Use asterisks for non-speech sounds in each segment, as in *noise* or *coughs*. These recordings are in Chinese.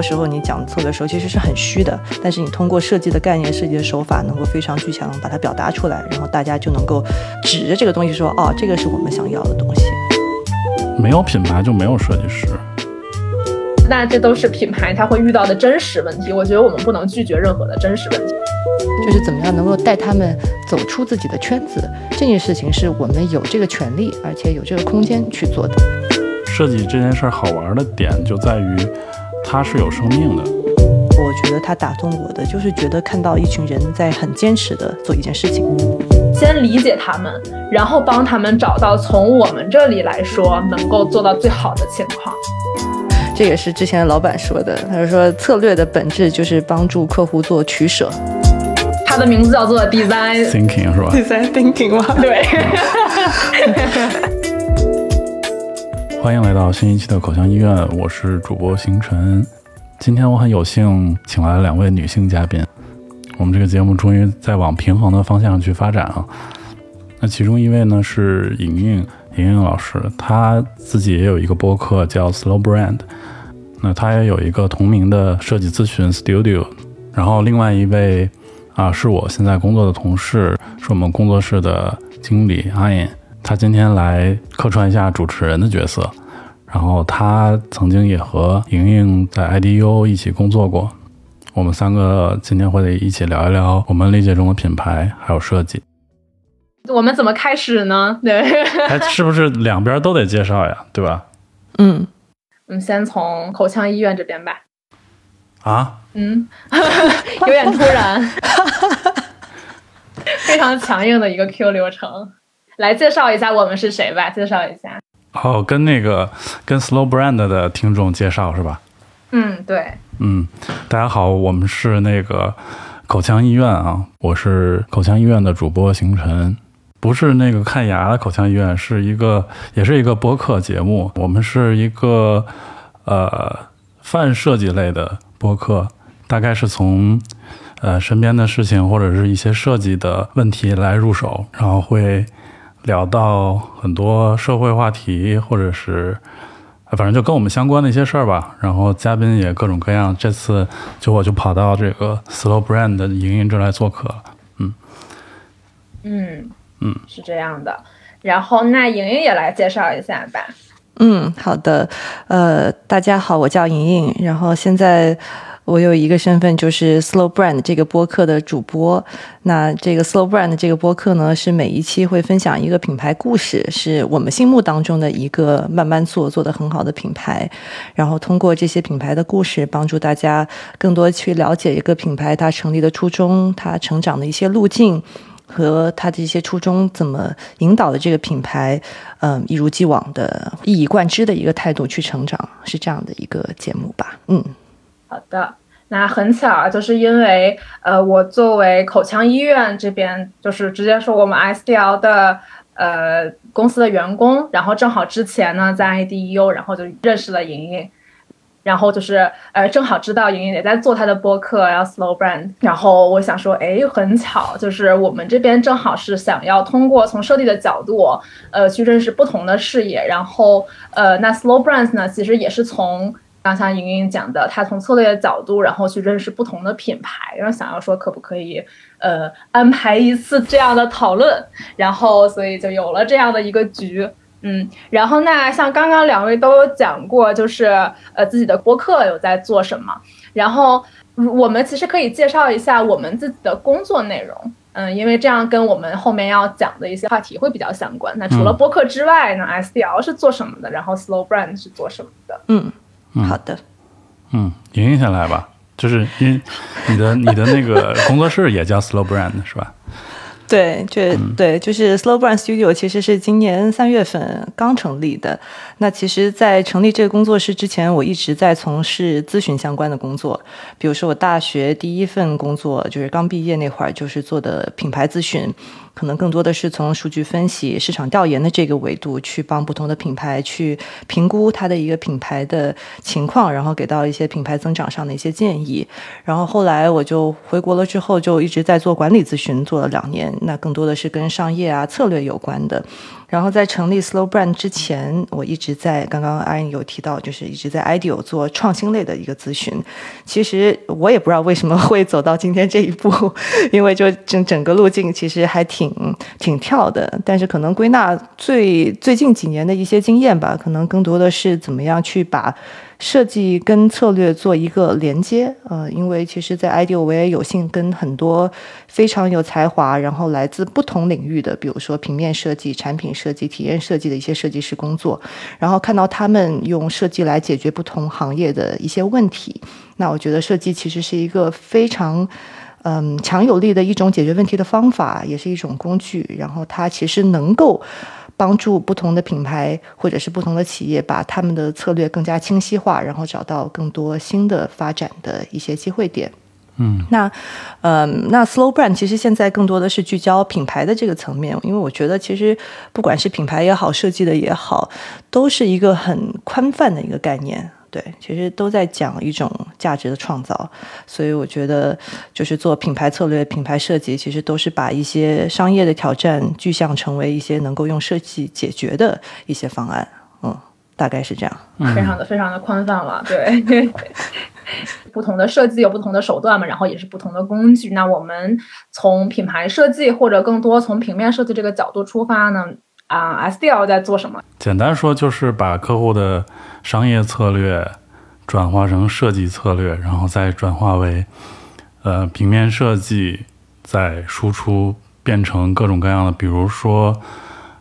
多时候你讲策略的时候其实是很虚的，但是你通过设计的概念、设计的手法，能够非常具象把它表达出来，然后大家就能够指着这个东西说，哦，这个是我们想要的东西。没有品牌就没有设计师。那这都是品牌它会遇到的真实问题。我觉得我们不能拒绝任何的真实问题。就是怎么样能够带他们走出自己的圈子，这件事情是我们有这个权利，而且有这个空间去做的。设计这件事儿好玩的点就在于，它是有生命的。我觉得它打动我的，就是觉得看到一群人在很坚持的做一件事情。先理解他们，然后帮他们找到从我们这里来说能够做到最好的情况。这也是之前老板说的，他说策略的本质就是帮助客户做取舍。他的名字叫做 Design Thinking 是吧？Design Thinking 吗？对。*laughs* 欢迎来到新一期的口腔医院，我是主播星辰。今天我很有幸请来了两位女性嘉宾，我们这个节目终于在往平衡的方向去发展啊。那其中一位呢是莹莹。莹莹老师，她自己也有一个播客叫 Slow Brand，那她也有一个同名的设计咨询 Studio。然后另外一位啊，是我现在工作的同事，是我们工作室的经理阿颖，他今天来客串一下主持人的角色。然后他曾经也和莹莹在 IDU 一起工作过，我们三个今天会一起聊一聊我们理解中的品牌还有设计。我们怎么开始呢？对，*laughs* 是不是两边都得介绍呀？对吧？嗯，我们先从口腔医院这边吧。啊？嗯，*laughs* 有点突然，*laughs* 非常强硬的一个 Q 流程。来介绍一下我们是谁吧，介绍一下。哦，跟那个跟 Slow Brand 的听众介绍是吧？嗯，对。嗯，大家好，我们是那个口腔医院啊，我是口腔医院的主播星辰。不是那个看牙的口腔医院，是一个，也是一个播客节目。我们是一个呃泛设计类的播客，大概是从呃身边的事情或者是一些设计的问题来入手，然后会聊到很多社会话题，或者是反正就跟我们相关的一些事儿吧。然后嘉宾也各种各样。这次就我就跑到这个 Slow Brand 的莹莹这来做客了，嗯嗯。嗯，是这样的。然后那莹莹也来介绍一下吧。嗯，好的。呃，大家好，我叫莹莹。然后现在我有一个身份，就是 Slow Brand 这个播客的主播。那这个 Slow Brand 这个播客呢，是每一期会分享一个品牌故事，是我们心目当中的一个慢慢做做的很好的品牌。然后通过这些品牌的故事，帮助大家更多去了解一个品牌它成立的初衷，它成长的一些路径。和他的一些初衷，怎么引导的这个品牌，嗯，一如既往的一以贯之的一个态度去成长，是这样的一个节目吧？嗯，好的。那很巧啊，就是因为呃，我作为口腔医院这边，就是直接说我们 SDL 的呃公司的员工，然后正好之前呢在 I D E U，然后就认识了莹莹。然后就是，呃，正好知道莹莹也在做她的播客，然后 Slow Brand。然后我想说，哎，很巧，就是我们这边正好是想要通过从设计的角度，呃，去认识不同的视野。然后，呃，那 Slow Brands 呢，其实也是从刚才莹莹讲的，她从策略的角度，然后去认识不同的品牌，然后想要说可不可以，呃，安排一次这样的讨论。然后，所以就有了这样的一个局。嗯，然后那像刚刚两位都有讲过，就是呃自己的播客有在做什么，然后我们其实可以介绍一下我们自己的工作内容，嗯，因为这样跟我们后面要讲的一些话题会比较相关。那除了播客之外呢，SDL 是做什么的？然后 Slow Brand 是做什么的？嗯，好的，嗯，莹莹先来吧，就是因你的你的那个工作室也叫 Slow Brand 是吧？对，就对，就是 Slow Brand Studio，其实是今年三月份刚成立的。那其实，在成立这个工作室之前，我一直在从事咨询相关的工作。比如说，我大学第一份工作就是刚毕业那会儿，就是做的品牌咨询。可能更多的是从数据分析、市场调研的这个维度去帮不同的品牌去评估它的一个品牌的情况，然后给到一些品牌增长上的一些建议。然后后来我就回国了之后，就一直在做管理咨询，做了两年，那更多的是跟商业啊策略有关的。然后在成立 Slow Brand 之前，我一直在刚刚阿英有提到，就是一直在 Ideal 做创新类的一个咨询。其实我也不知道为什么会走到今天这一步，*laughs* 因为就整整个路径其实还挺挺跳的。但是可能归纳最最近几年的一些经验吧，可能更多的是怎么样去把。设计跟策略做一个连接，呃，因为其实，在 IDEO 我也有幸跟很多非常有才华，然后来自不同领域的，比如说平面设计、产品设计、体验设计的一些设计师工作，然后看到他们用设计来解决不同行业的一些问题。那我觉得设计其实是一个非常嗯强有力的一种解决问题的方法，也是一种工具。然后它其实能够。帮助不同的品牌或者是不同的企业，把他们的策略更加清晰化，然后找到更多新的发展的一些机会点。嗯，那，呃，那 Slow Brand 其实现在更多的是聚焦品牌的这个层面，因为我觉得其实不管是品牌也好，设计的也好，都是一个很宽泛的一个概念。对，其实都在讲一种价值的创造，所以我觉得就是做品牌策略、品牌设计，其实都是把一些商业的挑战具象成为一些能够用设计解决的一些方案。嗯，大概是这样。非常的非常的宽泛了。对，*laughs* 不同的设计有不同的手段嘛，然后也是不同的工具。那我们从品牌设计或者更多从平面设计这个角度出发呢？啊，SDL 在做什么？简单说就是把客户的商业策略转化成设计策略，然后再转化为呃平面设计，再输出变成各种各样的，比如说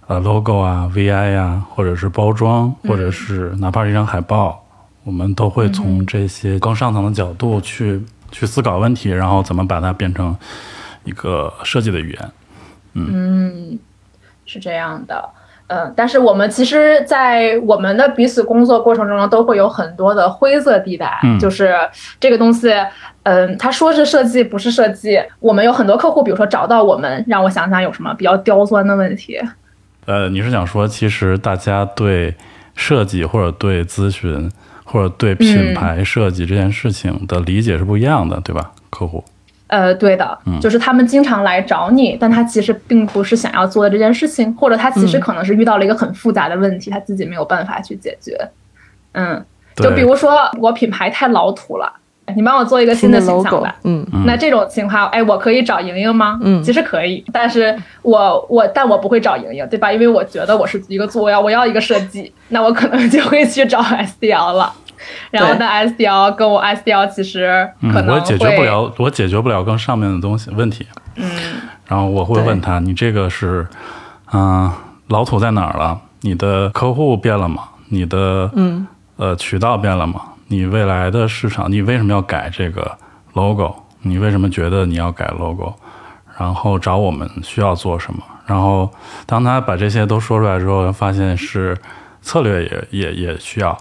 呃 logo 啊、VI 呀，或者是包装，或者是哪怕是一张海报，我们都会从这些更上层的角度去去思考问题，然后怎么把它变成一个设计的语言。嗯。是这样的，嗯，但是我们其实，在我们的彼此工作过程中呢，都会有很多的灰色地带，就是这个东西，嗯，他说是设计，不是设计。我们有很多客户，比如说找到我们，让我想想有什么比较刁钻的问题。呃，你是想说，其实大家对设计或者对咨询或者对品牌设计这件事情的理解是不一样的，对吧？客户。呃，对的，就是他们经常来找你，但他其实并不是想要做的这件事情，或者他其实可能是遇到了一个很复杂的问题，他自己没有办法去解决。嗯，就比如说我品牌太老土了，你帮我做一个新的形象吧。嗯，那这种情况，哎，我可以找莹莹吗？嗯，其实可以，但是我我但我不会找莹莹，对吧？因为我觉得我是一个做我要我要一个设计，那我可能就会去找 SDL 了。*laughs* 然后那 SDL 跟我 SDL 其实可能我解决不了，我解决不了更上面的东西问题。嗯，然后我会问他，你这个是，嗯，老土在哪儿了？你的客户变了吗？你的嗯呃渠道变了吗？你未来的市场，你为什么要改这个 logo？你为什么觉得你要改 logo？然后找我们需要做什么？然后当他把这些都说出来之后，发现是策略也也也需要。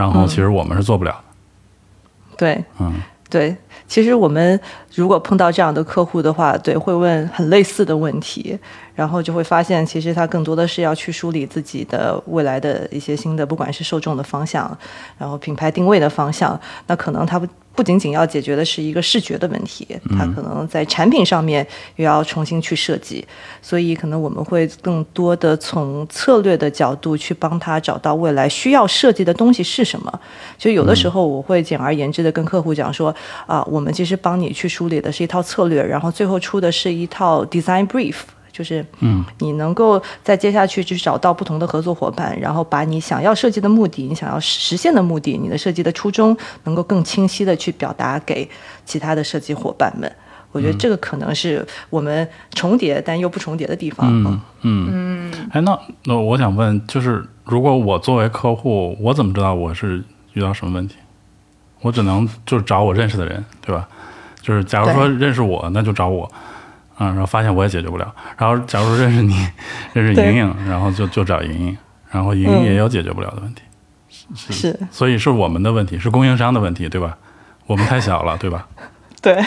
然后其实我们是做不了的，对，嗯，对，其实我们如果碰到这样的客户的话，对，会问很类似的问题，然后就会发现，其实他更多的是要去梳理自己的未来的一些新的，不管是受众的方向，然后品牌定位的方向，那可能他不。仅仅要解决的是一个视觉的问题，它可能在产品上面又要重新去设计，所以可能我们会更多的从策略的角度去帮他找到未来需要设计的东西是什么。就有的时候我会简而言之的跟客户讲说啊，我们其实帮你去梳理的是一套策略，然后最后出的是一套 design brief。就是，嗯，你能够在接下去就是找到不同的合作伙伴，然后把你想要设计的目的、你想要实现的目的、你的设计的初衷，能够更清晰的去表达给其他的设计伙伴们。我觉得这个可能是我们重叠但又不重叠的地方。嗯嗯嗯。哎，那那我想问，就是如果我作为客户，我怎么知道我是遇到什么问题？我只能就是找我认识的人，对吧？就是假如说认识我，那就找我。嗯，然后发现我也解决不了。然后，假如认识你，认识莹莹，然后就就找莹莹。然后莹莹也有解决不了的问题，是是，所以是我们的问题，是供应商的问题，对吧？我们太小了，对吧？对。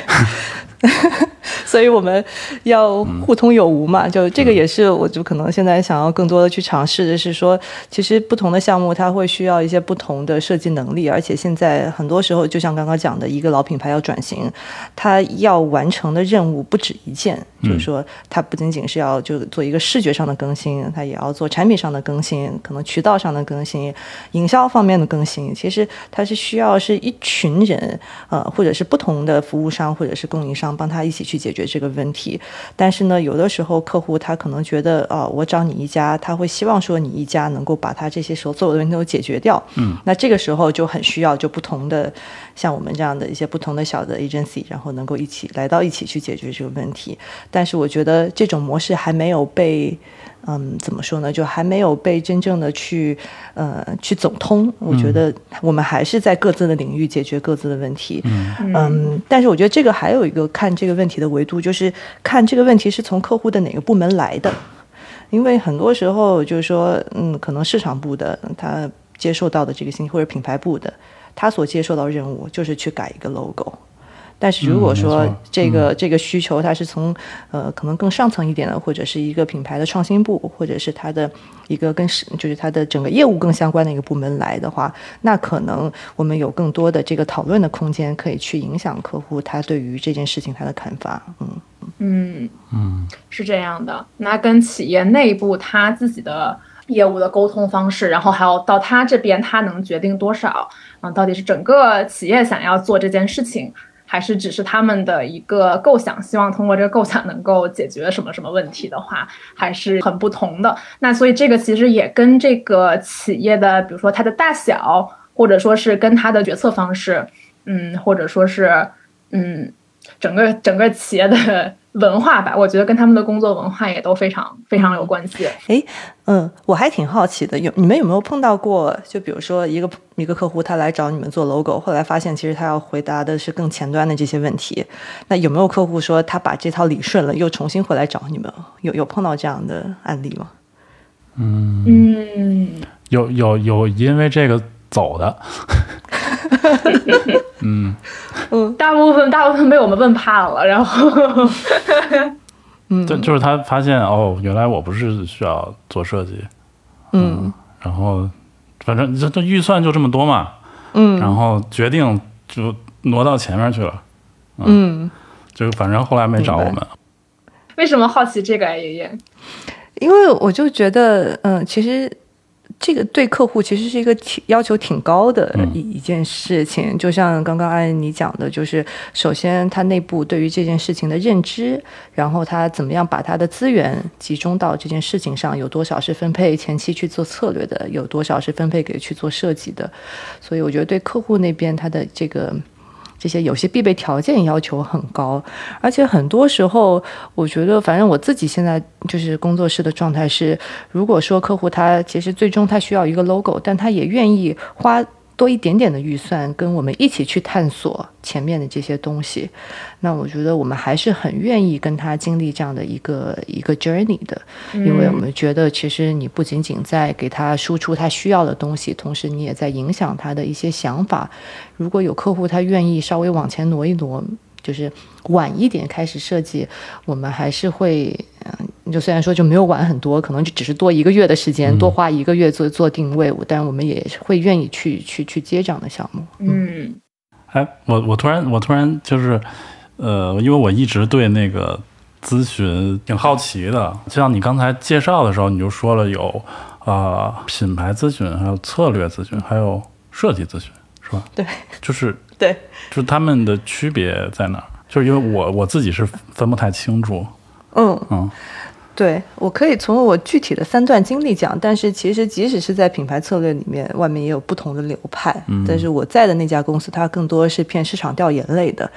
*laughs* 所以我们要互通有无嘛，就这个也是，我就可能现在想要更多的去尝试的是说，其实不同的项目它会需要一些不同的设计能力，而且现在很多时候，就像刚刚讲的，一个老品牌要转型，它要完成的任务不止一件，就是说它不仅仅是要就做一个视觉上的更新，它也要做产品上的更新，可能渠道上的更新，营销方面的更新。其实它是需要是一群人，呃，或者是不同的服务商或者是供应商帮他一起去解决这个问题。但是呢，有的时候客户他可能觉得，哦，我找你一家，他会希望说你一家能够把他这些所有的问题都解决掉。嗯，那这个时候就很需要就不同的像我们这样的一些不同的小的 agency，然后能够一起来到一起去解决这个问题。但是我觉得这种模式还没有被，嗯，怎么说呢？就还没有被真正的去呃去走通。我觉得我们还是在各自的领域解决各自的问题。嗯，但是我觉得这个还有一个看这个问题的维度，就是看这个问题是从客户的哪个部门来的。因为很多时候就是说，嗯，可能市场部的他接受到的这个信息，或者品牌部的他所接受到任务就是去改一个 logo。但是如果说这个、这个需求它是从呃可能更上层一点的，或者是一个品牌的创新部，或者是它的一个跟是就是它的整个业务更相关的一个部门来的话，那可能我们有更多的这个讨论的空间，可以去影响客户他对于这件事情他的看法。嗯嗯嗯，是这样的。那跟企业内部他自己的业务的沟通方式，然后还有到他这边他能决定多少啊？到底是整个企业想要做这件事情？还是只是他们的一个构想，希望通过这个构想能够解决什么什么问题的话，还是很不同的。那所以这个其实也跟这个企业的，比如说它的大小，或者说是跟它的决策方式，嗯，或者说是嗯，整个整个企业的。文化吧，我觉得跟他们的工作文化也都非常非常有关系。哎，嗯，我还挺好奇的，有你们有没有碰到过？就比如说一个一个客户他来找你们做 logo，后来发现其实他要回答的是更前端的这些问题。那有没有客户说他把这套理顺了，又重新回来找你们？有有碰到这样的案例吗？嗯嗯，有有有，因为这个走的。*laughs* *laughs* *laughs* 嗯嗯，大部分大部分被我们问怕了，然后，嗯，就就是他发现哦，原来我不是需要做设计，嗯，然后反正这这预算就这么多嘛，嗯，然后决定就挪到前面去了，嗯，就反正后来没找我们。为什么好奇这个啊，爷爷？因为我就觉得，嗯，其实。这个对客户其实是一个挺要求挺高的一一件事情，就像刚刚安妮讲的，就是首先他内部对于这件事情的认知，然后他怎么样把他的资源集中到这件事情上，有多少是分配前期去做策略的，有多少是分配给去做设计的，所以我觉得对客户那边他的这个。这些有些必备条件要求很高，而且很多时候，我觉得反正我自己现在就是工作室的状态是，如果说客户他其实最终他需要一个 logo，但他也愿意花。多一点点的预算，跟我们一起去探索前面的这些东西，那我觉得我们还是很愿意跟他经历这样的一个一个 journey 的，因为我们觉得其实你不仅仅在给他输出他需要的东西，同时你也在影响他的一些想法。如果有客户他愿意稍微往前挪一挪。就是晚一点开始设计，我们还是会，嗯，就虽然说就没有晚很多，可能就只是多一个月的时间，多花一个月做做定位，但是我们也会愿意去去去接这样的项目。嗯，哎，我我突然我突然就是，呃，因为我一直对那个咨询挺好奇的，就像你刚才介绍的时候，你就说了有啊品牌咨询，还有策略咨询，还有设计咨询，是吧？对，就是 *laughs* 对。就是他们的区别在哪儿？就是因为我我自己是分不太清楚。嗯嗯，对我可以从我具体的三段经历讲，但是其实即使是在品牌策略里面，外面也有不同的流派。嗯，但是我在的那家公司，它更多是偏市场调研类的。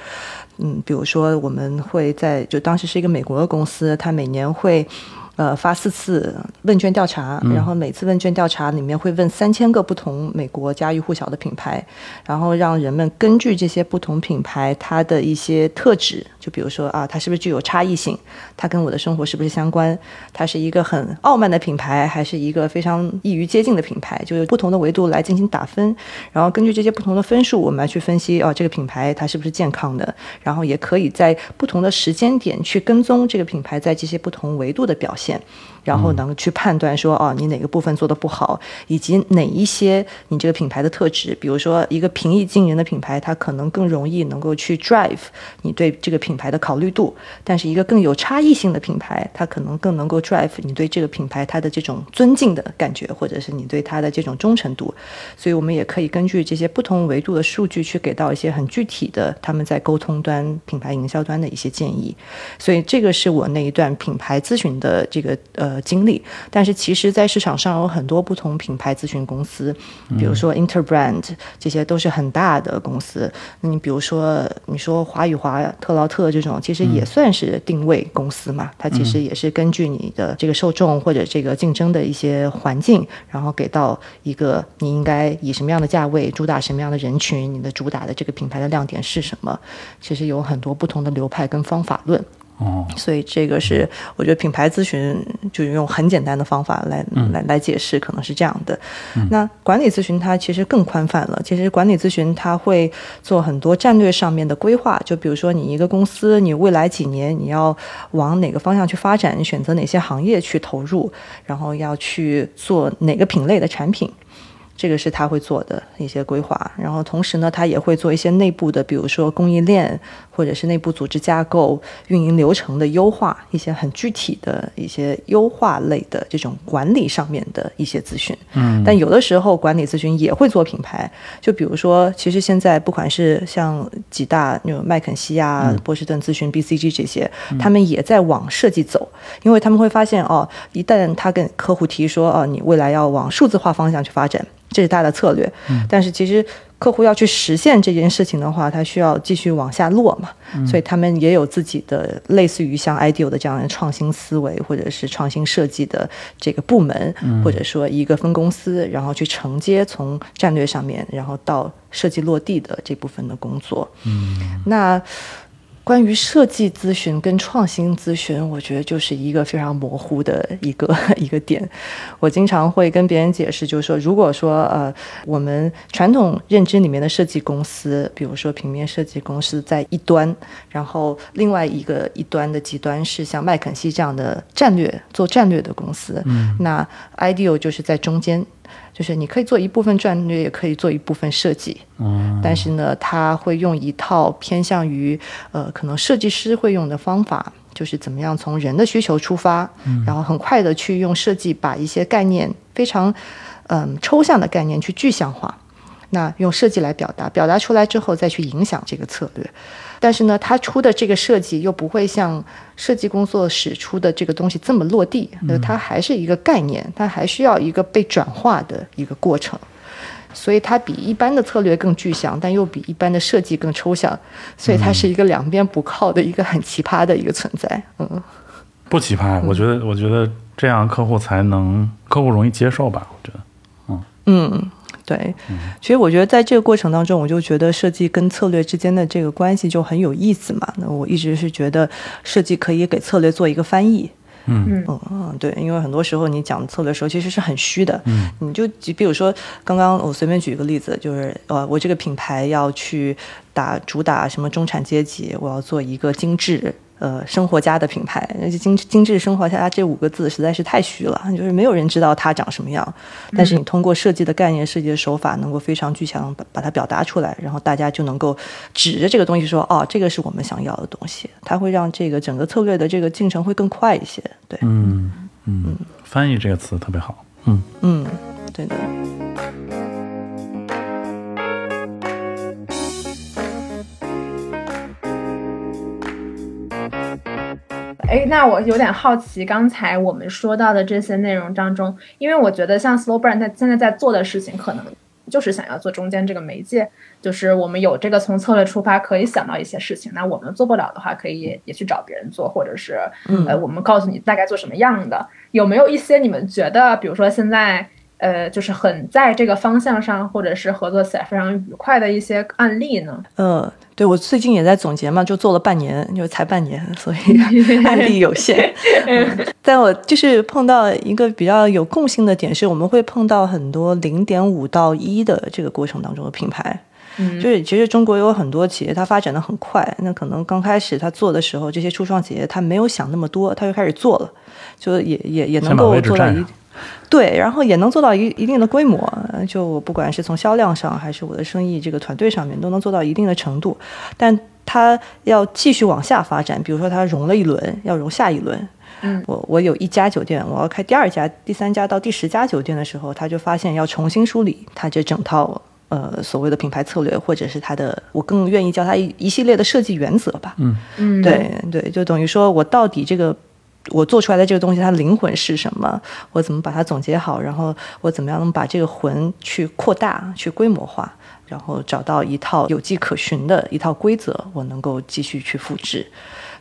嗯，比如说我们会在就当时是一个美国的公司，它每年会。呃，发四次问卷调查，然后每次问卷调查里面会问三千个不同美国家喻户晓的品牌，然后让人们根据这些不同品牌它的一些特质，就比如说啊，它是不是具有差异性，它跟我的生活是不是相关，它是一个很傲慢的品牌，还是一个非常易于接近的品牌，就是不同的维度来进行打分，然后根据这些不同的分数，我们来去分析哦，这个品牌它是不是健康的，然后也可以在不同的时间点去跟踪这个品牌在这些不同维度的表现。现。然后能去判断说，哦，你哪个部分做的不好，以及哪一些你这个品牌的特质，比如说一个平易近人的品牌，它可能更容易能够去 drive 你对这个品牌的考虑度；但是一个更有差异性的品牌，它可能更能够 drive 你对这个品牌它的这种尊敬的感觉，或者是你对它的这种忠诚度。所以我们也可以根据这些不同维度的数据，去给到一些很具体的他们在沟通端、品牌营销端的一些建议。所以这个是我那一段品牌咨询的这个呃。经历，但是其实，在市场上有很多不同品牌咨询公司，比如说 Interbrand，这些都是很大的公司。那你比如说，你说华与华、特劳特这种，其实也算是定位公司嘛。它其实也是根据你的这个受众或者这个竞争的一些环境，然后给到一个你应该以什么样的价位主打什么样的人群，你的主打的这个品牌的亮点是什么？其实有很多不同的流派跟方法论。哦，所以这个是我觉得品牌咨询就用很简单的方法来来来解释，可能是这样的。那管理咨询它其实更宽泛了，其实管理咨询它会做很多战略上面的规划，就比如说你一个公司，你未来几年你要往哪个方向去发展，你选择哪些行业去投入，然后要去做哪个品类的产品。这个是他会做的一些规划，然后同时呢，他也会做一些内部的，比如说供应链或者是内部组织架构、运营流程的优化，一些很具体的一些优化类的这种管理上面的一些咨询。嗯，但有的时候管理咨询也会做品牌，就比如说，其实现在不管是像几大那种麦肯锡啊、波士顿咨询、BCG 这些，他们也在往设计走，因为他们会发现哦，一旦他跟客户提说哦，你未来要往数字化方向去发展。这是大的策略，但是其实客户要去实现这件事情的话，他需要继续往下落嘛，所以他们也有自己的类似于像 IDEO 的这样的创新思维，或者是创新设计的这个部门，或者说一个分公司，然后去承接从战略上面，然后到设计落地的这部分的工作。嗯，那。关于设计咨询跟创新咨询，我觉得就是一个非常模糊的一个 *laughs* 一个点。我经常会跟别人解释，就是说，如果说呃，我们传统认知里面的设计公司，比如说平面设计公司在一端，然后另外一个一端的极端是像麦肯锡这样的战略做战略的公司，嗯，那 IDEO 就是在中间。就是你可以做一部分战略，也可以做一部分设计。嗯，但是呢，他会用一套偏向于呃，可能设计师会用的方法，就是怎么样从人的需求出发，然后很快的去用设计把一些概念非常嗯抽象的概念去具象化。那用设计来表达，表达出来之后再去影响这个策略，但是呢，他出的这个设计又不会像设计工作室出的这个东西这么落地，那它还是一个概念，它还需要一个被转化的一个过程，所以它比一般的策略更具象，但又比一般的设计更抽象，所以它是一个两边不靠的一个很奇葩的一个存在。嗯，不奇葩，我觉得，我觉得这样客户才能客户容易接受吧？我觉得，嗯嗯。对，其实我觉得在这个过程当中，我就觉得设计跟策略之间的这个关系就很有意思嘛。那我一直是觉得设计可以给策略做一个翻译。嗯嗯嗯，对，因为很多时候你讲策略的时候其实是很虚的。嗯，你就比如说刚刚我随便举一个例子，就是呃，我这个品牌要去打主打什么中产阶级，我要做一个精致。呃，生活家的品牌，那就精精致生活家这五个字实在是太虚了，就是没有人知道它长什么样。但是你通过设计的概念、设计的手法，能够非常具象把把它表达出来，然后大家就能够指着这个东西说：“哦，这个是我们想要的东西。”它会让这个整个策略的这个进程会更快一些。对，嗯嗯，翻译这个词特别好。嗯嗯，对的。哎，那我有点好奇，刚才我们说到的这些内容当中，因为我觉得像 Slow Brand 它现在在做的事情，可能就是想要做中间这个媒介，就是我们有这个从策略出发可以想到一些事情，那我们做不了的话，可以也也去找别人做，或者是呃，我们告诉你大概做什么样的，有没有一些你们觉得，比如说现在呃，就是很在这个方向上，或者是合作起来非常愉快的一些案例呢？呃。对，我最近也在总结嘛，就做了半年，就才半年，所以 *laughs* 案例有限。*laughs* 但我就是碰到一个比较有共性的点，是我们会碰到很多零点五到一的这个过程当中的品牌，嗯，就是其实中国有很多企业它发展的很快，那可能刚开始它做的时候，这些初创企业它没有想那么多，它就开始做了，就也也也能够做到一。对，然后也能做到一一定的规模，呃就我不管是从销量上，还是我的生意这个团队上面，都能做到一定的程度。但它要继续往下发展，比如说它融了一轮，要融下一轮。嗯，我我有一家酒店，我要开第二家、第三家到第十家酒店的时候，他就发现要重新梳理他这整套呃所谓的品牌策略，或者是他的，我更愿意叫他一一系列的设计原则吧。嗯嗯，对对，就等于说我到底这个我做出来的这个东西，它的灵魂是什么？我怎么把它总结好？然后我怎么样能把这个魂去扩大、去规模化？然后找到一套有迹可循的一套规则，我能够继续去复制。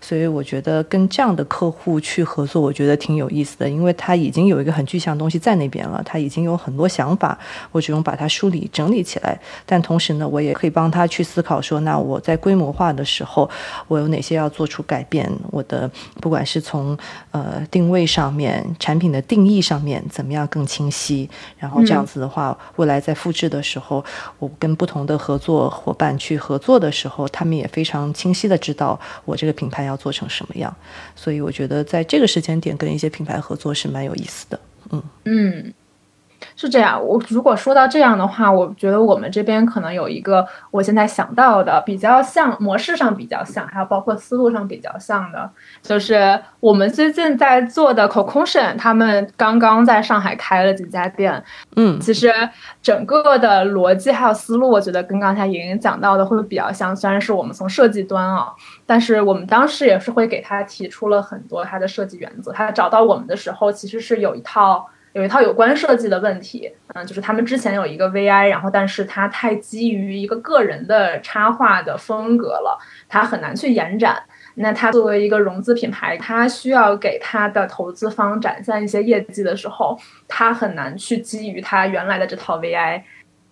所以我觉得跟这样的客户去合作，我觉得挺有意思的，因为他已经有一个很具象的东西在那边了，他已经有很多想法，我只用把它梳理整理起来。但同时呢，我也可以帮他去思考说，那我在规模化的时候，我有哪些要做出改变？我的不管是从呃定位上面、产品的定义上面，怎么样更清晰？然后这样子的话，未来在复制的时候，我跟不同的合作伙伴去合作的时候，他们也非常清晰的知道我这个品牌要做成什么样。所以我觉得在这个时间点跟一些品牌合作是蛮有意思的。嗯嗯，是这样。我如果说到这样的话，我觉得我们这边可能有一个我现在想到的比较像模式上比较像，还有包括思路上比较像的，就是我们最近在做的 Cocoon，他们刚刚在上海开了几家店。嗯其实整个的逻辑还有思路，我觉得跟刚才莹莹讲到的会比较像。虽然是我们从设计端啊，但是我们当时也是会给他提出了很多他的设计原则。他找到我们的时候，其实是有一套有一套有关设计的问题。嗯，就是他们之前有一个 VI，然后但是它太基于一个个人的插画的风格了，它很难去延展。那它作为一个融资品牌，它需要给它的投资方展现一些业绩的时候，它很难去基于它原来的这套 VI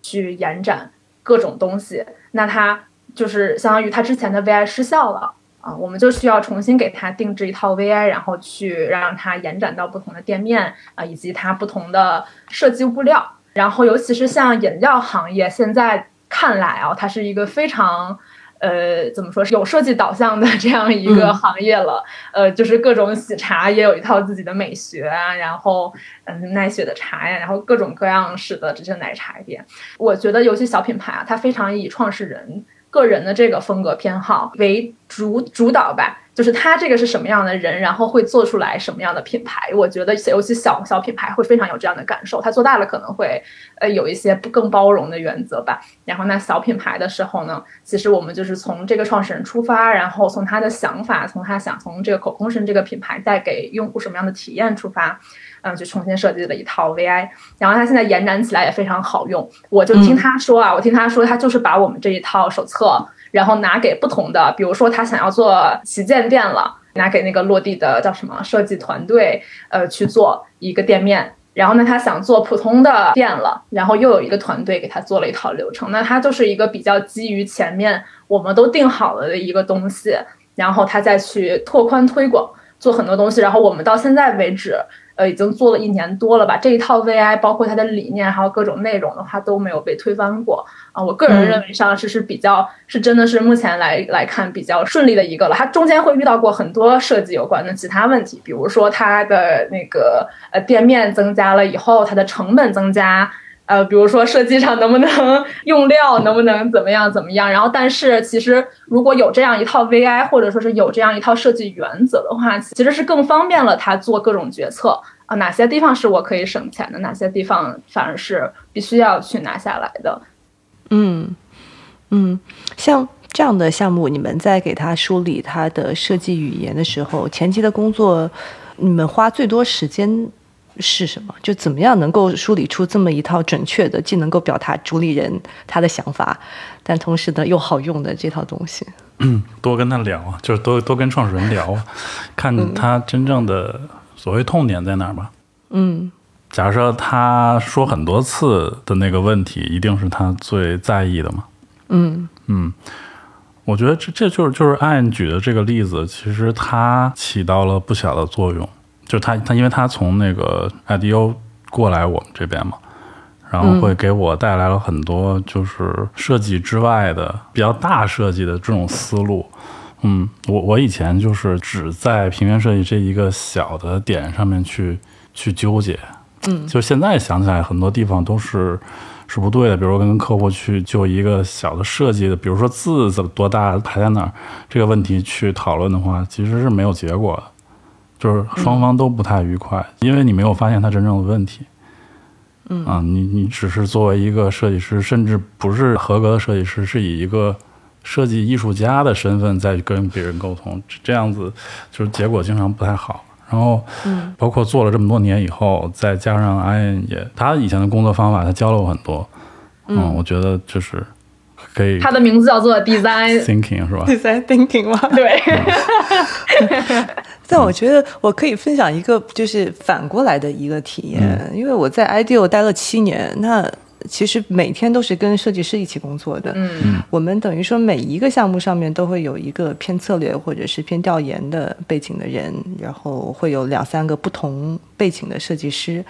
去延展各种东西。那它就是相当于它之前的 VI 失效了啊，我们就需要重新给它定制一套 VI，然后去让它延展到不同的店面啊，以及它不同的设计物料。然后尤其是像饮料行业，现在看来啊，它是一个非常。呃，怎么说是有设计导向的这样一个嗯行业了？呃，就是各种喜茶也有一套自己的美学啊，然后嗯，奈雪的茶呀，然后各种各样式的这些奶茶店。我觉得尤其小品牌啊，它非常以创始人个人的这个风格偏好为主主导吧，就是他这个是什么样的人，然后会做出来什么样的品牌。我觉得尤其小小品牌会非常有这样的感受，他做大了可能会呃有一些不更包容的原则吧。然后那小品牌的时候呢，其实我们就是从这个创始人出发，然后从他的想法，从他想从这个口空神这个品牌带给用户什么样的体验出发。嗯，去重新设计了一套 VI，然后它现在延展起来也非常好用。我就听他说啊，我听他说，他就是把我们这一套手册，然后拿给不同的，比如说他想要做旗舰店了，拿给那个落地的叫什么设计团队，呃，去做一个店面。然后呢，他想做普通的店了，然后又有一个团队给他做了一套流程。那他就是一个比较基于前面我们都定好了的一个东西，然后他再去拓宽推广，做很多东西。然后我们到现在为止。呃，已经做了一年多了吧。这一套 VI 包括它的理念，还有各种内容的话都没有被推翻过啊。我个人认为上市是比较是真的是目前来来看比较顺利的一个了。它中间会遇到过很多设计有关的其他问题，比如说它的那个呃店面增加了以后，它的成本增加。呃，比如说设计上能不能 *laughs* 用料，能不能怎么样怎么样？然后，但是其实如果有这样一套 VI，或者说是有这样一套设计原则的话，其实是更方便了他做各种决策啊。哪些地方是我可以省钱的，哪些地方反而是必须要去拿下来的。嗯嗯，像这样的项目，你们在给他梳理他的设计语言的时候，前期的工作，你们花最多时间是什么？就怎么样能够梳理出这么一套准确的，既能够表达主理人他的想法，但同时呢又好用的这套东西？嗯 *coughs* 多跟他聊啊，就是多多跟创始人聊啊，看他真正的所谓痛点在哪儿吧。嗯假设他说很多次的那个问题，一定是他最在意的嘛？嗯嗯，我觉得这这就是就是按举的这个例子，其实它起到了不小的作用。就他他因为他从那个 IDO 过来我们这边嘛，然然后会给我带来了很多就是设计之外的比较大设计的这种思路。嗯，我我以前就是只在平面设计这一个小的点上面去去纠结。嗯，就现在想起来，很多地方都是是不对的。比如说跟客户去就一个小的设计的，比如说字怎么多大排在哪儿这个问题去讨论的话，其实是没有结果的，就是双方都不太愉快，因为你没有发现他真正的问题。嗯啊，你你只是作为一个设计师，甚至不是合格的设计师，是以一个设计艺术家的身份在跟别人沟通，这这样子就是结果经常不太好。然后，嗯包括做了这么多年以后，再加上阿燕也他以前的工作方法，他教了我很多。嗯，我觉得就是可以他的名字叫做 Design，thinking 是吧？design thinking 吗？对，*laughs* 但我觉得我可以分享一个就是反过来的一个体验，因为我在 IDEO 待了七年，那其实每天都是跟设计师一起工作的。嗯我们等于说每一个项目上面都会有一个偏策略或者是偏调研的背景的人，然后会有两三个不同背景的设计师，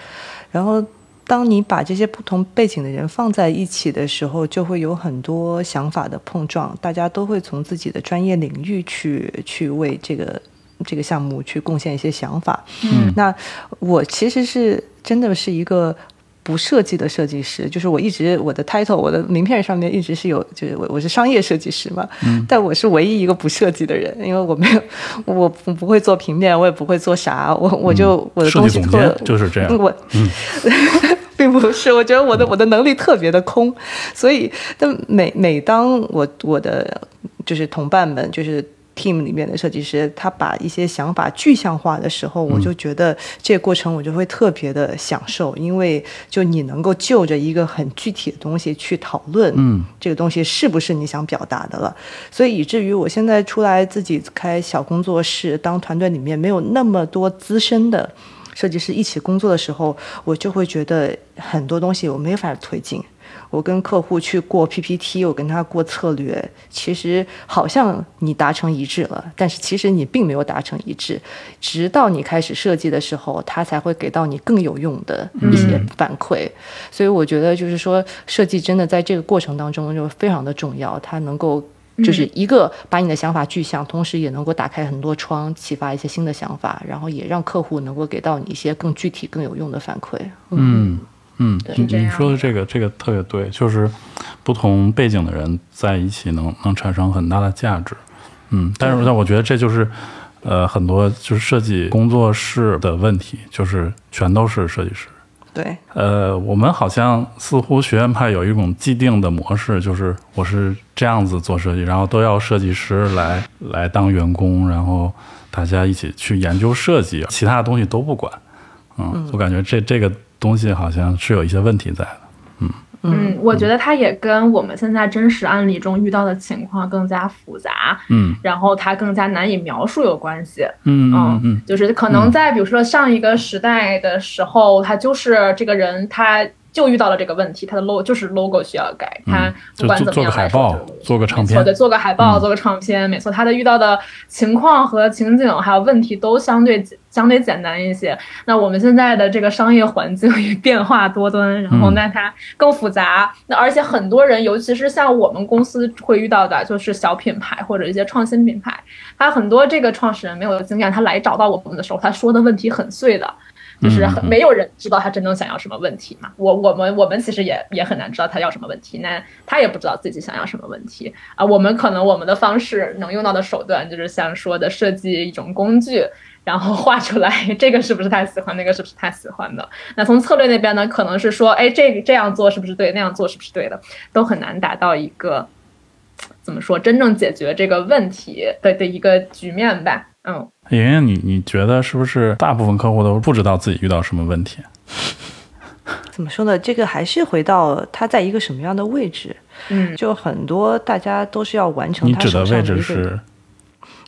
然后。当你把这些不同背景的人放在一起的时候，就会有很多想法的碰撞，大家都会从自己的专业领域去去为这个这个项目去贡献一些想法。嗯。那我其实是真的是一个不设计的设计师，就是我一直我的 title 我的名片上面一直是有，就是我我是商业设计师嘛，嗯。但我是唯一一个不设计的人，因为我没有 *laughs* 我我不会做平面，我也不会做啥，我我就、我的东西特就是这样。我，嗯。*laughs* 并不是，我觉得我的我的能力特别的空，所以，但每每当我我的就是同伴们，就是 team 里面的设计师，他把一些想法具象化的时候，我就觉得这个过程我就会特别的享受，因为就你能够就着一个很具体的东西去讨论，嗯，这个东西是不是你想表达的了，所以以至于我现在出来自己开小工作室，当团队里面没有那么多资深的。设计师一起工作的时候，我就会觉得很多东西我没法推进。我跟客户去过 PPT，我跟他过策略，其实好像你达成一致了，但是其实你并没有达成一致。直到你开始设计的时候，他才会给到你更有用的一些反馈。所以我觉得就是说，设计真的在这个过程当中就非常的重要，它能够。就是一个把你的想法具象，同时也能够打开很多窗，启发一些新的想法，然后也让客户能够给到你一些更具体、更有用的反馈。嗯嗯，你你说的这个这个特别对，就是不同背景的人在一起能能产生很大的价值。嗯，但是但我觉得这就是呃很多就是设计工作室的问题，就是全都是设计师。对，呃，我们好像似乎学院派有一种既定的模式，就是我是这样子做设计，然后都要设计师来来当员工，然后大家一起去研究设计，其他的东西都不管。嗯，我感觉这这个东西好像是有一些问题在的。嗯嗯，我觉得它也跟我们现在真实案例中遇到的情况更加复杂，嗯然后它更加难以描述有关系。嗯嗯嗯就是可能在比如说上一个时代的时候，他就是这个人他。就遇到了这个问题，他的 logo 就是 logo 需要改，他嗯，不管怎么样来说个海报，做个唱片对，，做个海报，嗯做个唱片，没错。他的遇到的情况和情景还有问题都相对简相对简单一些。那我们现在的这个商业环境也变化多端，然后嗯那它更复杂。那而且很多人，尤其是像我们公司会遇到的，就是小品牌或者一些创新品牌，他很多这个创始人没有经验，他来找到我们的时候，他说的问题很碎的。就是很没有人知道他真正想要什么问题嘛。我我们我们其实也也很难知道他要什么问题，那他也不知道自己想要什么问题啊。我们可能我们的方式能用到的手段就是像说的设计一种工具，然后画出来这个是不是他喜欢，那个是不是他喜欢的。那从策略那边呢，可能是说，哎，这个这样做是不是对，那样做是不是对的，都很难达到一个怎么说真正解决这个问题的的一个局面吧。嗯。莹莹，你你觉得是不是大部分客户都不知道自己遇到什么问题？*laughs* 怎么说呢？这个还是回到他在一个什么样的位置。嗯就很多大家都是要完成你他指的位置是